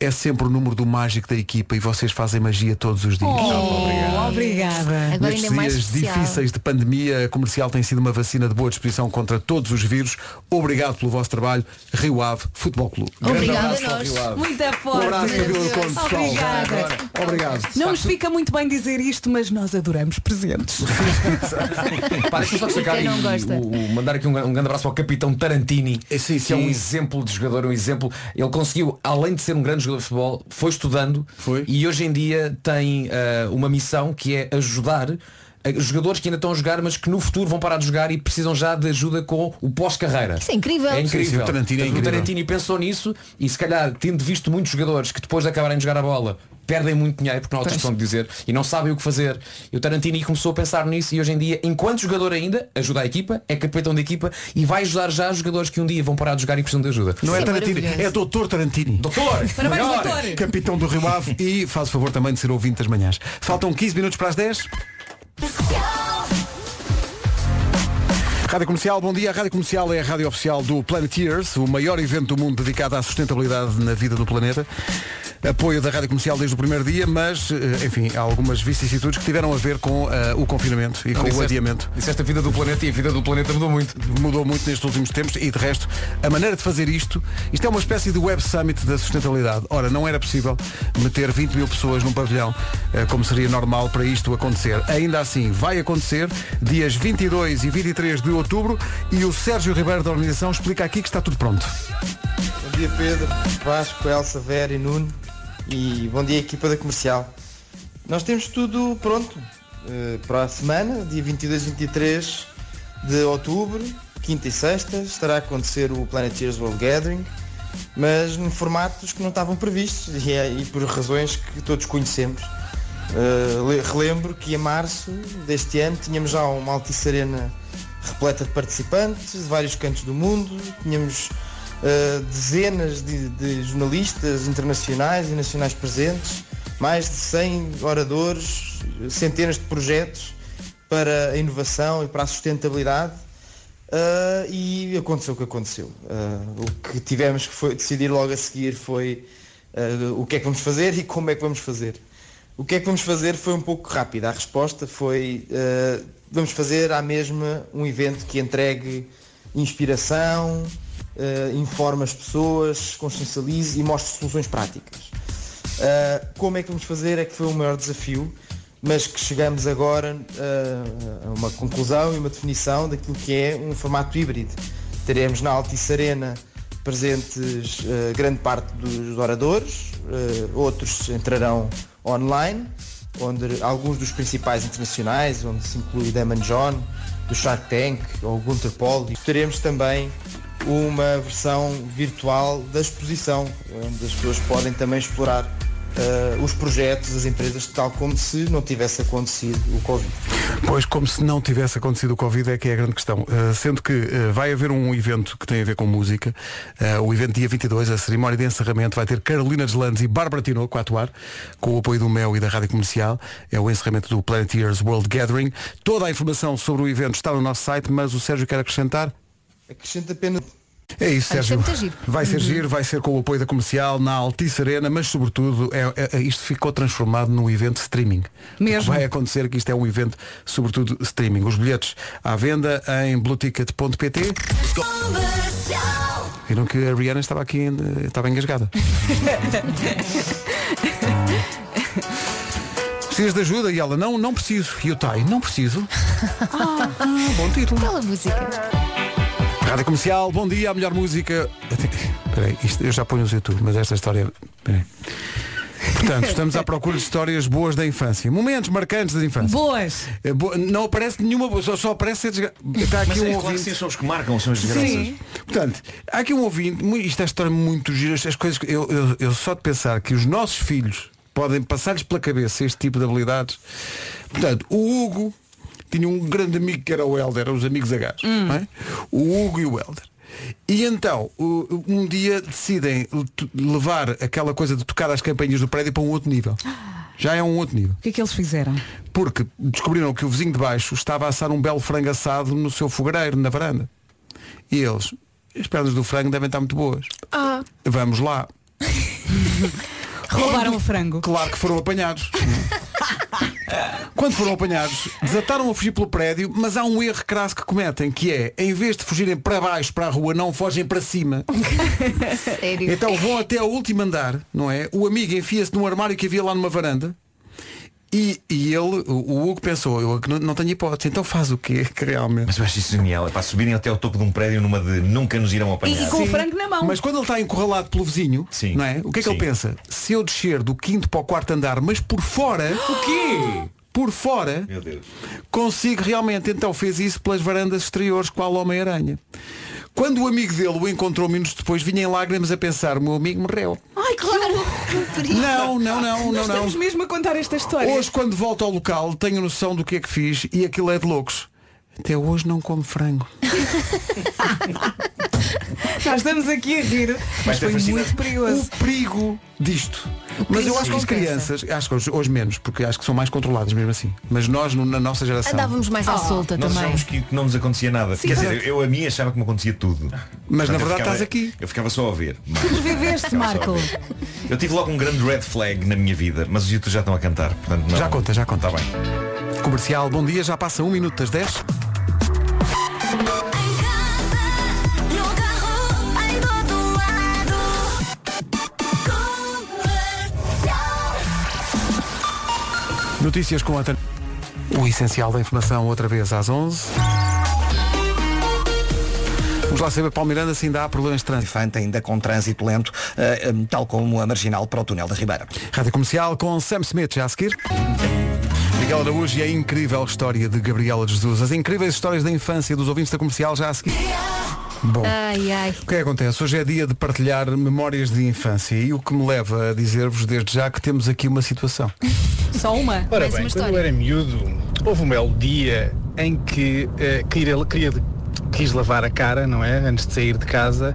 é sempre o número do mágico da equipa e vocês fazem magia todos os dias. Oh, obrigada. Agora Nestes ainda é mais dias especial. difíceis de pandemia, a comercial tem sido uma vacina de boa disposição contra todos os vírus. Obrigado pelo vosso trabalho. Rio Ave Futebol Clube. Obrigada a nós. Rio Ave. Muito Um forte. abraço para Vila do Conde, pessoal. Obrigada. Obrigado. Não nos fica muito bem dizer isto, mas nós adoramos presentes. Deixa-me só destacar Quem não e o- o- mandar aqui um, um grande abraço ao capitão Tarantini, É, sim, que é um exemplo de jogador, um exemplo. Ele conseguiu, além de ser um grande jogador de futebol, foi estudando Foi. e hoje em dia tem ah, uma missão que é ajudar a jogadores que ainda estão a jogar, mas que no futuro vão parar de jogar e precisam já de ajuda com o pós-carreira. Isso é incrível. É incrível. Sim, sim, o Tarantino é O incrível. Tarantino pensou nisso e se calhar tendo visto muitos jogadores que depois de acabarem de jogar a bola perdem muito dinheiro porque não há outra questão de dizer e não sabem o que fazer. E o Tarantino começou a pensar nisso e hoje em dia, enquanto jogador ainda, ajuda a equipa, é capitão da equipa e vai ajudar já os jogadores que um dia vão parar de jogar e precisam de ajuda. Não é Isso é Tarantini, é Doutor Tarantini. Doutor! Parabéns, melhor! doutor. Capitão do Rio Ave e faz o favor também de ser ouvinte das manhãs. Faltam 15 minutos para as 10. Rádio Comercial, bom dia. A Rádio Comercial é a rádio oficial do Planeteers, o maior evento do mundo dedicado à sustentabilidade na vida do planeta. Apoio da Rádio Comercial desde o primeiro dia, mas, eh, enfim, há algumas vicissitudes que tiveram a ver com eh, o confinamento e com o Disseste- adiamento. Disseste a vida do planeta e a vida do planeta mudou muito. mudou muito nestes últimos tempos e de resto a maneira de fazer isto isto é uma espécie de web summit da sustentabilidade ora não era possível meter 20 mil pessoas num pavilhão eh, como seria normal para isto acontecer ainda assim vai acontecer dias 22 e 23 de outubro e o Sérgio Ribeiro da organização explica aqui que está tudo pronto Bom dia Pedro, Vasco, Elsa, Vera e Nuno e bom dia equipa da comercial. Nós temos tudo pronto eh, para a semana, dia 22 e 23 de outubro, quinta e sexta, estará a acontecer o Planeteers World Gathering, mas em formatos que não estavam previstos e, é- e por razões que todos conhecemos. Le- relembro que em março deste ano tínhamos já uma Altice Arena repleta de participantes de vários cantos do mundo, tínhamos eh, dezenas de, de jornalistas internacionais e nacionais presentes, mais de 100 oradores, centenas de projetos para a inovação e para a sustentabilidade Uh, e aconteceu o que aconteceu. Uh, o que tivemos que foi decidir logo a seguir foi o que é que vamos fazer e como é que vamos fazer. O que é que vamos fazer foi um pouco rápido. A resposta foi uh, vamos fazer à mesma um evento que entregue inspiração, uh, as pessoas, consciencialize e mostre soluções práticas. Uh, como é que vamos fazer é que foi o maior desafio, mas que chegamos agora uh, a uma conclusão e uma definição daquilo que é um formato híbrido. Teremos na Altice Arena presentes uh, grande parte dos oradores, outros entrarão online, onde alguns dos principais internacionais, onde se inclui Damon John, do Shark Tank ou Gunter Paul. Teremos também uma versão virtual da exposição, onde as pessoas podem também explorar uh, os projetos, as empresas, tal como se não tivesse acontecido o Covid. Pois, como se não tivesse acontecido o Covid, é que é a grande questão. Uh, sendo que uh, vai haver um evento que tem a ver com música. O evento dia 22, a cerimónia de encerramento, vai ter Carolina Deslandes e Bárbara Tinoco a atuar, com o apoio do MEL e da Rádio Comercial. É o encerramento do Planeteers World Gathering. Toda a informação sobre o evento está no nosso site, mas o Sérgio quer acrescentar. Acrescento apenas. É isso, Sérgio. é. Vai ser Uhum. giro, vai ser com o apoio da comercial na Altice Arena, mas sobretudo é, é- isto ficou transformado num evento streaming. Mesmo. Vai acontecer que isto é um evento, sobretudo streaming. Os bilhetes à venda em blueticket.pt. Viram que a Rihanna estava aqui, eh, estava engasgada. Precisas de ajuda? E ela, não, não preciso. E o Tai, não preciso. Ah, bom título. Aquela música. Rádio Comercial, bom dia, a melhor música. Peraí, isto eu já ponho no YouTube, mas esta história. Peraí. Portanto, estamos à procura de histórias boas da infância. Momentos marcantes da infância. Boas. É, bo- Não aparece nenhuma boa, só, só aparece a desgra... Está aqui Mas um é claro que ouvinte. sim, são os que marcam, são as desgraças. Sim. Portanto, há aqui um ouvinte, mu- isto é história muito gira, as coisas que eu, eu, eu só de pensar que os nossos filhos podem passar-lhes pela cabeça este tipo de habilidades. Portanto, o Hugo tinha um grande amigo que era o Helder, os amigos H. não é? O Hugo e o Helder. E então, um dia decidem le- levar aquela coisa de tocar as campainhas do prédio para um outro nível. Já é um outro nível. O que é que eles fizeram? Porque descobriram que o vizinho de baixo estava a assar um belo frango assado no seu fogareiro, na varanda. E eles, as pernas do frango devem estar muito boas. Ah. Vamos lá. Roubaram o frango. Claro que foram apanhados. Quando foram apanhados, desataram a fugir pelo prédio, mas há um erro crasso que cometem, que é, em vez de fugirem para baixo, para a rua, não fogem para cima. Sério. Então vão até ao último andar, não é? O amigo enfia-se num armário que havia lá numa varanda. E, e ele, o, o Hugo pensou, eu que não, não tenho hipótese, então faz o quê que realmente? Mas eu acho isso genial, é para subirem até ao topo de um prédio numa de nunca nos irão apanhar. com o frango na mão. Mas quando ele está encurralado pelo vizinho, não é? O que é que ele sim. pensa? Se eu descer do quinto para o quarto andar, mas por fora. O quê? Por fora, Meu Deus. consigo realmente. Então fez isso pelas varandas exteriores, qual Homem-Aranha. Quando o amigo dele o encontrou minutos depois, vinha em lágrimas a pensar, o meu amigo morreu. Ai, claro. Não, não, não, não, não. Estamos mesmo a contar esta história. Hoje, quando volto ao local, tenho noção do que é que fiz e aquilo é de loucos. Até hoje não como frango. Nós estamos aqui a rir. Mas ter foi fascinante. muito perigoso. O perigo disto. Mas eu acho que as crianças, acho que hoje, hoje menos, porque acho que são mais controladas mesmo assim. Mas nós, no- na nossa geração. Andávamos mais à solta Nós também. achávamos que, que não nos acontecia nada. Quer dizer, eu a mim achava que me acontecia tudo. Mas na eu verdade ficava- estás aqui. Eu ficava só a ver. Sobreviveste, ficava só a Marco. ver. Eu tive logo um grande red flag na minha vida, mas os YouTube já estão a cantar. Portanto, não. Já conta, já conta. Está bem. Comercial, bom dia, já passa um minuto das 10. Notícias com a Tan- O essencial da informação outra vez às 11. Vamos lá saber, Paulo Miranda, se ainda há problemas de trânsito. Infante ainda com trânsito lento, eh, eh, tal como a marginal para o túnel da Ribeira. Rádio Comercial com Sam Smith, já a seguir. Miguel Araújo e a incrível história de Gabriela Jesus. As incríveis histórias da infância dos ouvintes da comercial já a seguir. Bom. Ai, ai. O que é que acontece? Hoje é dia de partilhar memórias de infância e o que me leva a dizer-vos desde já que temos aqui uma situação. Só uma? Ora bem, quando eu era miúdo, houve um belo dia em que eh, queria, queria- quis lavar a cara, não é? Antes de sair de casa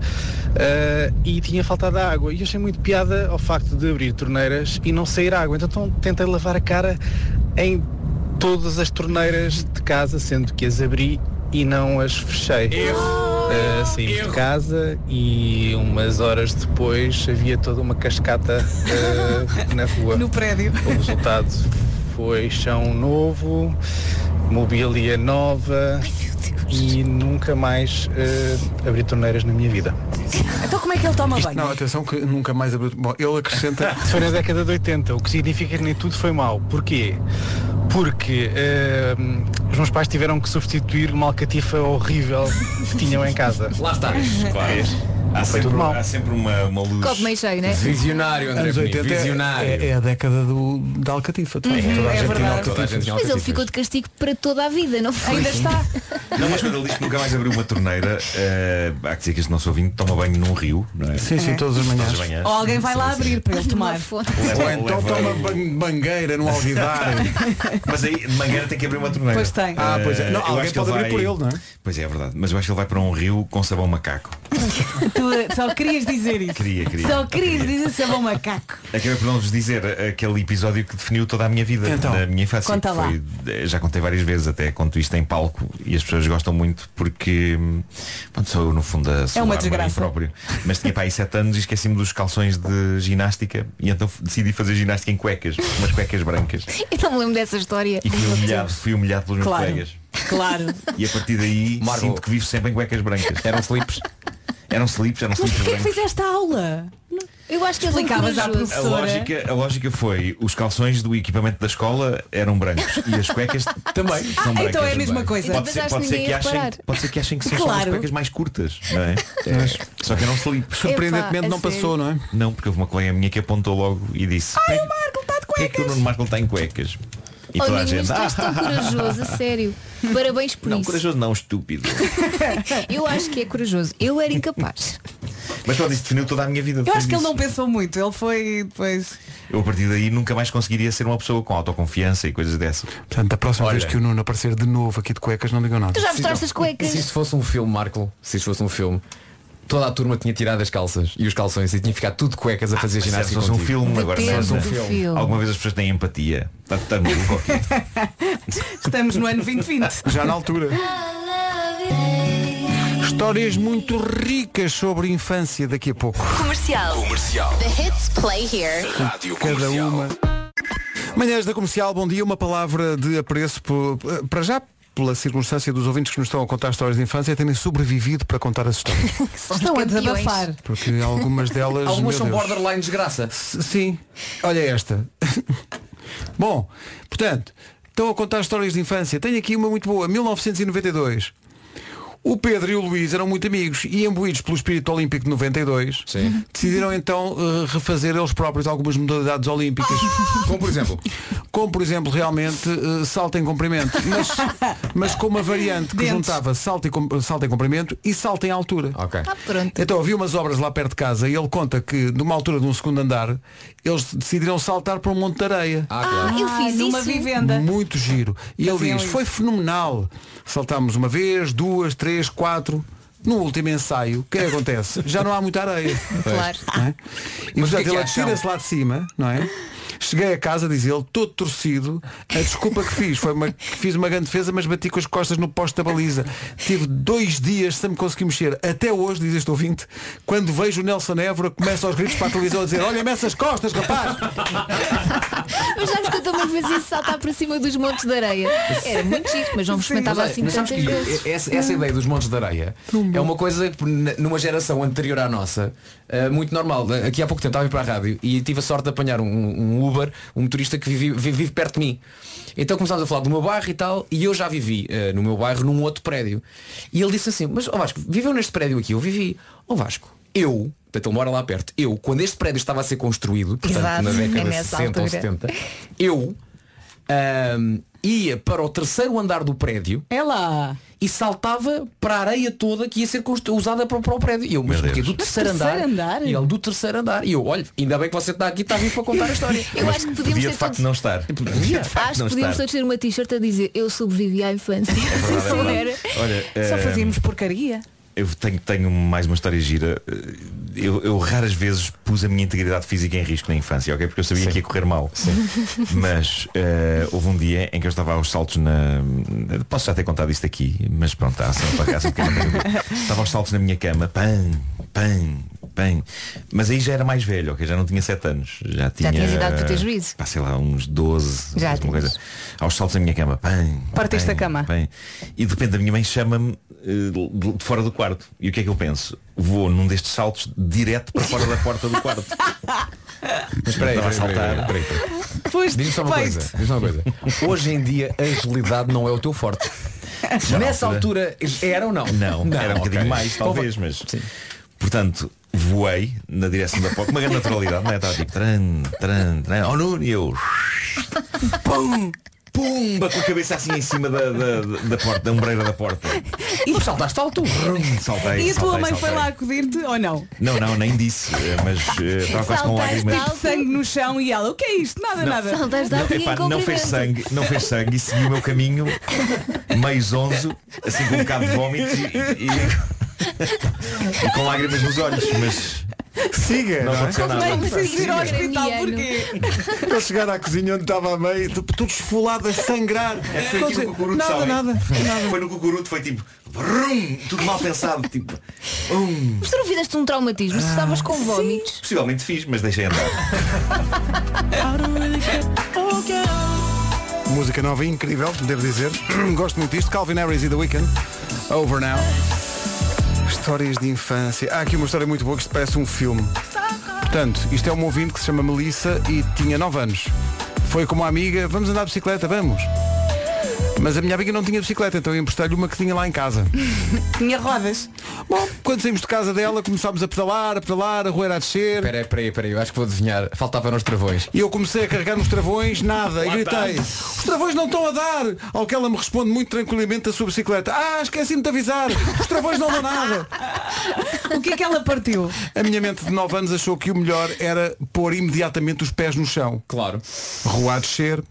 eh, e tinha faltado água. E eu achei muito piada ao facto de abrir torneiras e não sair água. Então tentei lavar a cara em todas as torneiras de casa, sendo que as abri e não as fechei. Uh, saímos de casa e umas horas depois havia toda uma cascata uh, na rua. No prédio. O resultado foi chão novo, mobília nova e nunca mais uh, abri torneiras na minha vida. Então como é que ele toma banho? Não, atenção que nunca mais abriu. Bom, ele acrescenta. Foi na década de 80, o que significa que nem tudo foi mau. Porquê? Porque eh, os meus pais tiveram que substituir uma alcatifa horrível que tinham em casa. Lá está. Claro. Há Não foi sempre, tudo mal. há sempre uma, uma luz. Copo meio cheio, né? Visionário, André Anos Bonito, 80 é- visionário. É, é a década do, da Alcatifa. Toda, Uhum, toda a é gente tinha. Toda a gente tinha Mas ele ficou de castigo para toda a vida, não foi? Ainda está. Não, mas quando ele diz que nunca mais abriu uma torneira, eh, há que dizer que este nosso ouvinte toma banho num rio, não é? Sim, sim, todas as manhãs. Todas as manhãs. Ou alguém vai lá abrir para ele tomar. Leva- Ou então leva- toma ban- bangueira no alguidar. Mas aí de mangueira tem que abrir uma torneira. Pois tem. Ah, pois é. Não, Eh, eu alguém acho que pode abrir por ele, não é? Pois é, é verdade. Mas eu acho que ele vai para um rio com sabão macaco. Tu só querias dizer isso. Queria, queria. Só querias dizer sabão macaco. Acabei por não vos dizer aquele episódio que definiu toda a minha vida, Então, da minha infância. conta lá. foi- eh, já contei várias vezes, até conto isto em palco e as pessoas gostam muito porque hum, pronto, sou eu no fundo a É desgraça. próprio. Mas tinha para aí 7 anos e esqueci-me dos calções de ginástica e então decidi fazer ginástica em cuecas, umas cuecas brancas. Eu não me lembro dessa história. E fui humilhado, fui humilhado pelos meus Claro. colegas. Claro. E a partir daí sinto que vivo sempre em cuecas brancas. Eram slips. Eram slips, eram Mas slips porquê que brancos. fizeste aula? Eu acho que Explicavas à corajoso. A professora. lógica, a lógica foi os calções do equipamento da escola eram brancos e as cuecas também são Ah, brancas. então é a mesma coisa. Pode ser, Então pode, ser que que achem, pode ser que achem que são só Claro. as cuecas mais curtas, não é? Só que eram slips. Surpreendentemente não a passou, sério? não é? Não, porque houve uma colega minha que apontou logo e disse Ai, o Marco está de Porquê é que o Nuno Marco está em cuecas? E Oh, toda a Nuno, mas gente tu és tão corajoso, a sério. Parabéns por Não, isso. corajoso não, estúpido. Eu acho que é corajoso. Eu era incapaz. Mas pronto, isso definiu toda a minha vida. Eu acho que ele não pensou muito. Ele foi depois. Eu a partir daí nunca mais conseguiria ser uma pessoa com autoconfiança e coisas dessas. Portanto, a próxima Olha. vez que o Nuno aparecer de novo aqui de cuecas, não digam nada. Tu já mostraste as cuecas? Se isto fosse um filme, Marco, se isto fosse um filme, toda a turma tinha tirado as calças e os calções e tinha ficado tudo cuecas a fazer Mas se ginástica. fosse um filme, agora se fosse um filme. Alguma vez as pessoas têm empatia. Está tá maluco aqui. Estamos no ano 2020. Já na altura. Histórias muito ricas sobre infância daqui a pouco. Comercial. Comercial. The hits play here. Rádio Cada Comercial. uma. Manhãs da Comercial, bom dia. Uma palavra de apreço por- para já pela circunstância dos ouvintes que nos estão a contar histórias de infância terem sobrevivido para contar as histórias. Estão a desabafar. Porque algumas delas. Algumas são Deus. borderline desgraça. S- Sim. Olha esta. Bom, portanto, estão a contar histórias de infância. Tenho aqui uma muito boa, 1992. O Pedro e o Luís eram muito amigos e imbuídos pelo espírito olímpico de 92 decidiram então eh, refazer eles próprios algumas modalidades olímpicas. Como por exemplo? Como por exemplo realmente eh, salto em comprimento, mas, mas com uma variante que Dentes. juntava salto em, com- salto em comprimento e salto em altura. Ok. Ah, pronto. Então havia umas obras lá perto de casa e ele conta que numa altura de um segundo andar eles decidiram saltar para um monte de areia. Ah, Ah, claro. eu fiz numa isso. vivenda. Muito giro. E ele diz, isso. foi fenomenal. Saltámos uma vez, duas, três, quatro. No último ensaio, o que é que acontece? Já não há muita areia. Claro. É? E Mas é portanto ele atira-se lá de cima, não é? Cheguei a casa, diz ele, todo torcido. A desculpa que fiz foi uma, que fiz uma grande defesa, mas bati com as costas no poste da baliza. Tive dois dias sem me conseguir mexer. Até hoje, diz este ouvinte, quando vejo o Nelson Évora, começa aos gritos para a televisão a dizer, olha-me essas costas, rapaz! Mas sabes que eu também fazia saltar para cima dos montes de areia. Era muito chique, mas não me experimentava assim mas tantas vezes. essa, essa ideia dos montes de areia é uma coisa que numa geração anterior à nossa eh, muito normal. Aqui há pouco tempo estava a ir para a rádio e tive a sorte de apanhar um, um Uber, um motorista que vive, vive- vive perto de mim. Então começámos a falar do meu bairro e tal, e eu já vivi eh, no meu bairro num outro prédio. E ele disse assim, mas ó Vasco, viveu neste prédio aqui? Eu vivi. Ó Vasco, eu, portanto ele mora lá perto, eu, quando este prédio estava a ser construído, portanto Exato, na é década de nessa 60 ou altura. 70, eu ia para o terceiro andar do prédio É lá. E saltava para a areia toda que ia ser usada para, o- para o prédio. E eu, mas porquê? Do terceiro, terceiro andar, andar? E ele do terceiro andar. E eu, olha, ainda bem que você está aqui, está vivo para contar a história. Eu acho que podíamos Podia ter de facto todos... não estar. Podia de facto Acho que podíamos todos ter uma t-shirt a dizer eu sobrevivi à infância. verdade, é Só verdade. era. Olha, Só eh, fazíamos porcaria. Eu tenho, tenho mais uma história gira. Eu, eu raras vezes pus a minha integridade física em risco na infância, ok? Porque eu sabia que ia correr mal. Mas eh, houve um dia em que eu estava aos saltos na. Posso já ter contado isto aqui, mas pronto, a ação para dúvida. Estava aos saltos na minha cama, pam, pam, pam. Mas aí já era mais velho, ok? Já não tinha 7 anos. Já tinha. tinhas idade para ter juízo. Pá, sei lá, uns 12. Já uma tinhas. coisa. Aos saltos na minha cama, pam. Partiste pam, a cama. pam. E de repente a minha mãe chama-me de de fora do quarto. E o que é que eu penso? Vou num destes saltos direto para fora da porta do quarto. Mas espera aí, Estava a saltar. Diz-me só uma coisa. Diz-me uma coisa. Hoje em dia a agilidade não é o teu forte. Nessa altura era ou não? Não, era um bocadinho mais, talvez, mas. Portanto, voei na direção da porta, com uma grande naturalidade, não é? Estava tipo tran, tran, tran, oh Nuno, e eu. Pum! Pumba com a cabeça assim em cima da, da, da porta, da ombreira da porta. E Mas saltaste alto. Saltei. E a tua saltei, mãe foi saltei. lá acudir-te ou não? Não, não, nem disse, mas eh, estava quase com Saltaste lágrimas. alto. Sangue no chão e ela, o que é isto? Nada, nada. Saltaste alto e em Epá, não fez comprimento. sangue, não fez sangue e segui o meu caminho meio zonzo, assim com um bocado de vómitos e, e- e com lágrimas nos olhos, mas Siga, não não é? Nem nada. preciso ir ao hospital porque Para chegar à cozinha onde estava a mãe, tudo esfolado a sangrar. É, foi aqui no cucuruto, nada, sabem? nada, Foi no cucuruto, foi tipo brum, tudo mal pensado, tipo um. Mas tu não fizeste um traumatismo, se estavas com vómitos. Possivelmente fiz, mas deixei andar. Música nova incrível, devo dizer. Gosto muito disto. Calvin Harris e The Weeknd. Over now. Histórias de infância. Há aqui uma história muito boa que isto parece um filme. Portanto, isto é uma ouvinte que se chama Melissa e tinha 9 anos. Foi com uma amiga, vamos andar de bicicleta, vamos. Mas a minha amiga não tinha bicicleta, então eu emprestei-lhe uma que tinha lá em casa. Tinha rodas. Bom, quando saímos de casa dela, começámos a pedalar, a pedalar, a roer a descer. Espera aí, espera aí, espera aí, eu acho que vou adivinhar. Faltavam os travões. E eu comecei a carregar nos travões, nada, e gritei, os travões não estão a dar! Ao que ela me responde muito tranquilamente da sua bicicleta, ah, esqueci-me de avisar, os travões não dão nada! O que é que ela partiu? A minha mente de 9 anos achou que o melhor era pôr imediatamente os pés no chão. Claro. Rua a descer.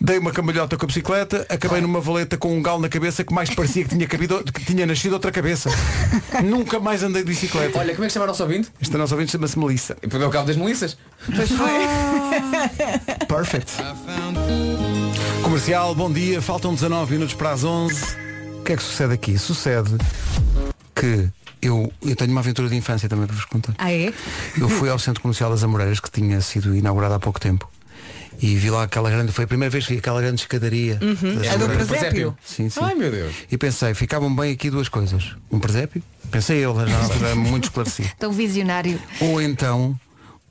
Dei uma cambalhota com a bicicleta, acabei numa valeta com um galo na cabeça que mais parecia que tinha, cabido, que tinha nascido outra cabeça. Nunca mais andei de bicicleta. Olha, como é que chama o nosso ouvinte? Esta nossa ouvinte chama-se Melissa. E perdeu o cabo das Melissas. Pois foi. Perfect. Comercial, bom dia. Faltam 19 minutos para as 11. O que é que sucede aqui? Sucede que eu, eu tenho uma aventura de infância também para vos contar. Ah é? Eu fui ao Centro Comercial das Amoreiras, que tinha sido inaugurado há pouco tempo. E vi lá aquela grande, foi a primeira vez que vi aquela grande escadaria. Uhum. É do presépio? Sim, sim. Ai meu Deus. E pensei, ficavam bem aqui duas coisas. Um presépio, pensei eu, já altura muito esclarecido. Tão visionário. Ou então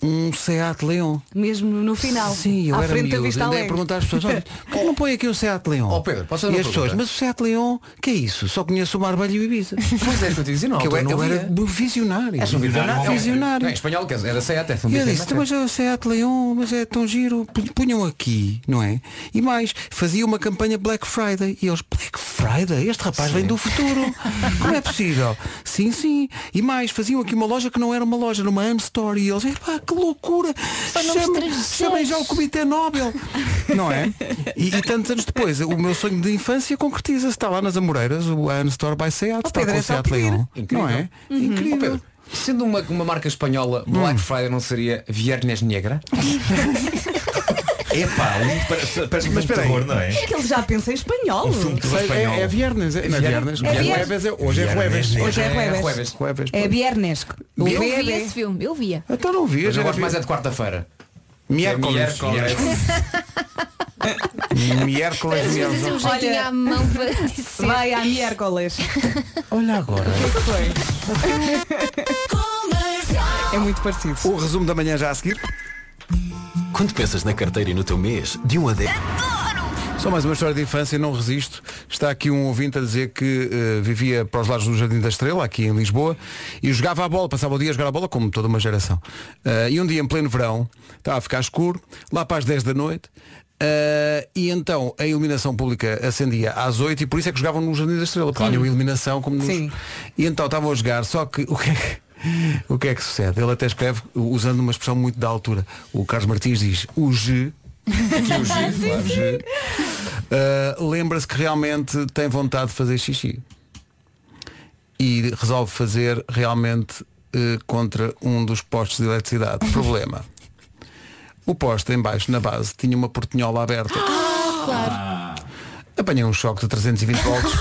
um Seat Leon. Mesmo no final. Sim, eu à era frente da miúdo, Vista andei a Alegre. perguntar às pessoas, olha, por que não põe aqui um Seat Leon? Oh, Pedro, posso fazer e as pessoas, mas o Seat Leon, que é isso? Só conheço o Marbelho e o Ibiza. Pois é, que eu te dizia, não, que eu, eu era visionário. És um visionário. Visionário. Não, em espanhol, quer dizer, era Seat, é um E eu disse, é? mas é o Seat Leon, mas é tão giro, Pu- punham aqui, não é? E mais, fazia uma campanha Black Friday. E eles, Black Friday? Este rapaz vem do futuro. Como é possível? Sim, sim. E mais, faziam aqui uma loja que não era uma loja, era uma Unstory. E eles, epá, que loucura! Chamem, já o Comitê Nobel. Não é? E, e tantos anos depois, o meu sonho de infância concretiza-se. Está lá nas Amoreiras, o Unstore by Seat, está Pedro, com é o só Seat. Leon. Incrível. Não é? Oh, Incrível. Pedro, sendo uma, uma marca espanhola, Black Friday não seria Viernes Negra? Epá, lindo, parece, um filme de terror, não é? É que ele já pensa em espanhol. Um filme de terror Sei, espanhol. é, é viernes, é, não é viernes. É viernes. Jueves é- hoje é jueves. Hoje é É jueves. jueves. Jueves. É viernes. Eu é vi esse filme, eu via. Então não Mas eu gosto mais é de quarta-feira. miércoles. Miércoles. Miércoles. Miércoles. Olha. a mão para dizer. Vai à miércoles. Olha agora. É muito parecido. O resumo da manhã já a seguir. Quando pensas na carteira e no teu mês, de 1 a 10. Só mais uma história de infância, não resisto. Está aqui um ouvinte a dizer que eh, vivia para os lados do Jardim da Estrela, aqui em Lisboa, e jogava a bola, passava o dia a jogar a bola, como toda uma geração. Eh, e um dia, em pleno verão, estava a ficar escuro, lá para as 10 da noite, eh, e então a iluminação pública acendia às 8 e por isso é que jogavam no Jardim da Estrela, porque tinham iluminação como nos... Sim. E então estavam a jogar, só que o que é que. O que é que sucede? Ele até escreve usando uma expressão muito da altura. O Carlos Martins diz o G. Uh, lembra-se que realmente tem vontade de fazer xixi e resolve fazer realmente uh, contra um dos postos de eletricidade. Problema. O poste em baixo, na base, tinha uma portinhola aberta. Claro. Apanhei um choque de 320 volts.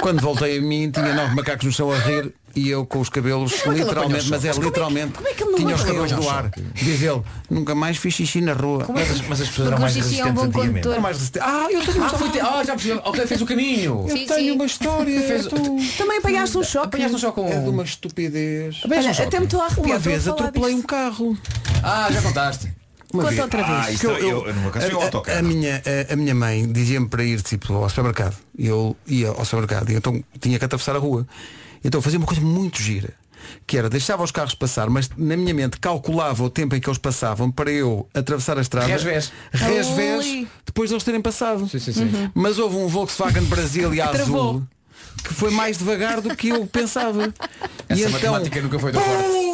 Quando voltei a mim, tinha nove macacos no chão a rir e eu com os cabelos, ele literalmente, mas é literalmente, como é que ele não tinha os cabelos no ar. Diz ele, nunca mais fiz xixi na rua. Mas, mas as pessoas eram o mais xixi é um resistentes bom antigamente. Era mais resistente. Ah, eu Ah, te... ah, já percebi. Ok, fez o caminho. Eu Sim, tenho sim. uma história. Fez- tu- Também apanhaste um choque. Apanhaste um choque com... É de uma estupidez. Olha, até me estou a arrepiar. Uma vez atropelei um carro. Ah, já contaste. Uma Conta vez. outra vez. Ah, isso eu, eu, eu, a, a, minha, a, a minha mãe dizia-me para ir tipo, ao supermercado. E eu ia ao supermercado e então tinha que atravessar a rua. Então eu fazia uma coisa muito gira. Que era, deixava os carros passar, mas na minha mente calculava o tempo em que eles passavam para eu atravessar a estrada. Resvés. Resvés, Ui. depois de eles terem passado. Sim, sim, sim. Mas houve um Volkswagen Brasília Travou. azul que foi mais devagar do que eu pensava. Essa e então, matemática nunca foi tão forte.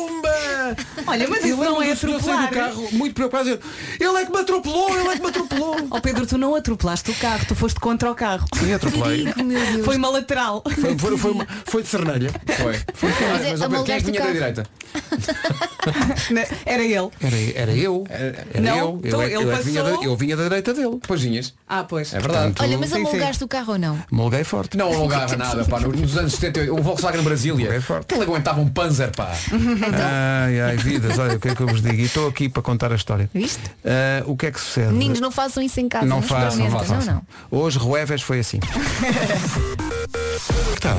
Olha, mas isso não é atropelar. do carro muito preocupado ele é que me atropelou, ele é que me atropelou. Oh Pedro, tu não atropelaste o carro, tu foste contra o carro. Sim, atropelei. Perigo. Foi uma lateral. Foi, foi, foi, uma- foi de cernelha. Foi. Mas é- Mas ó, Pedro, quem é que vinha da direita? Era ele. Era, era eu. Era Não, eu. então eu, é- ele eu, é vinha da, eu vinha da direita dele. Pois vinhas. Ah, pois. É verdade. Olha, mas amolgaste o carro ou não? Molguei forte. Não alongava nada, pá. Nos anos 70, o Volkswagen Brasília. Forte. Ele aguentava um Panzer, pá. Ai, ai, vidas, olha o que é que eu vos digo. E estou aqui para contar a história. Viste? Ah, o que é que sucede? Meninos, não façam isso em casa. não façam, não façam. Não, não. Hoje Rueves foi assim. Tá.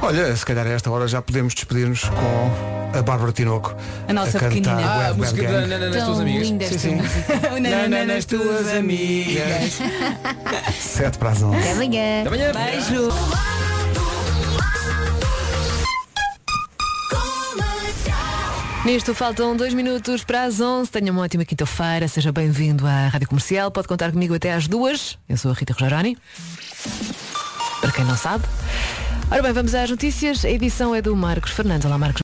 Olha, se calhar a esta hora já podemos despedir-nos com a Bárbara Tinoco. A nossa cantar pequenina. Ah, a música Gang. da Nana nas tuas amigas. Sim, sim. música. Nana nas tuas amigas. Sete para as onze. Até amanhã. Até amanhã. Beijo. Nisto faltam dois minutos para as 11. Tenha uma ótima quinta-feira. Seja bem-vindo à Rádio Comercial. Pode contar comigo até às duas. Eu sou a Rita Rogeroni. Para quem não sabe. Ora bem, vamos às notícias. A edição é do Marcos Fernandes. Olá, Marcos.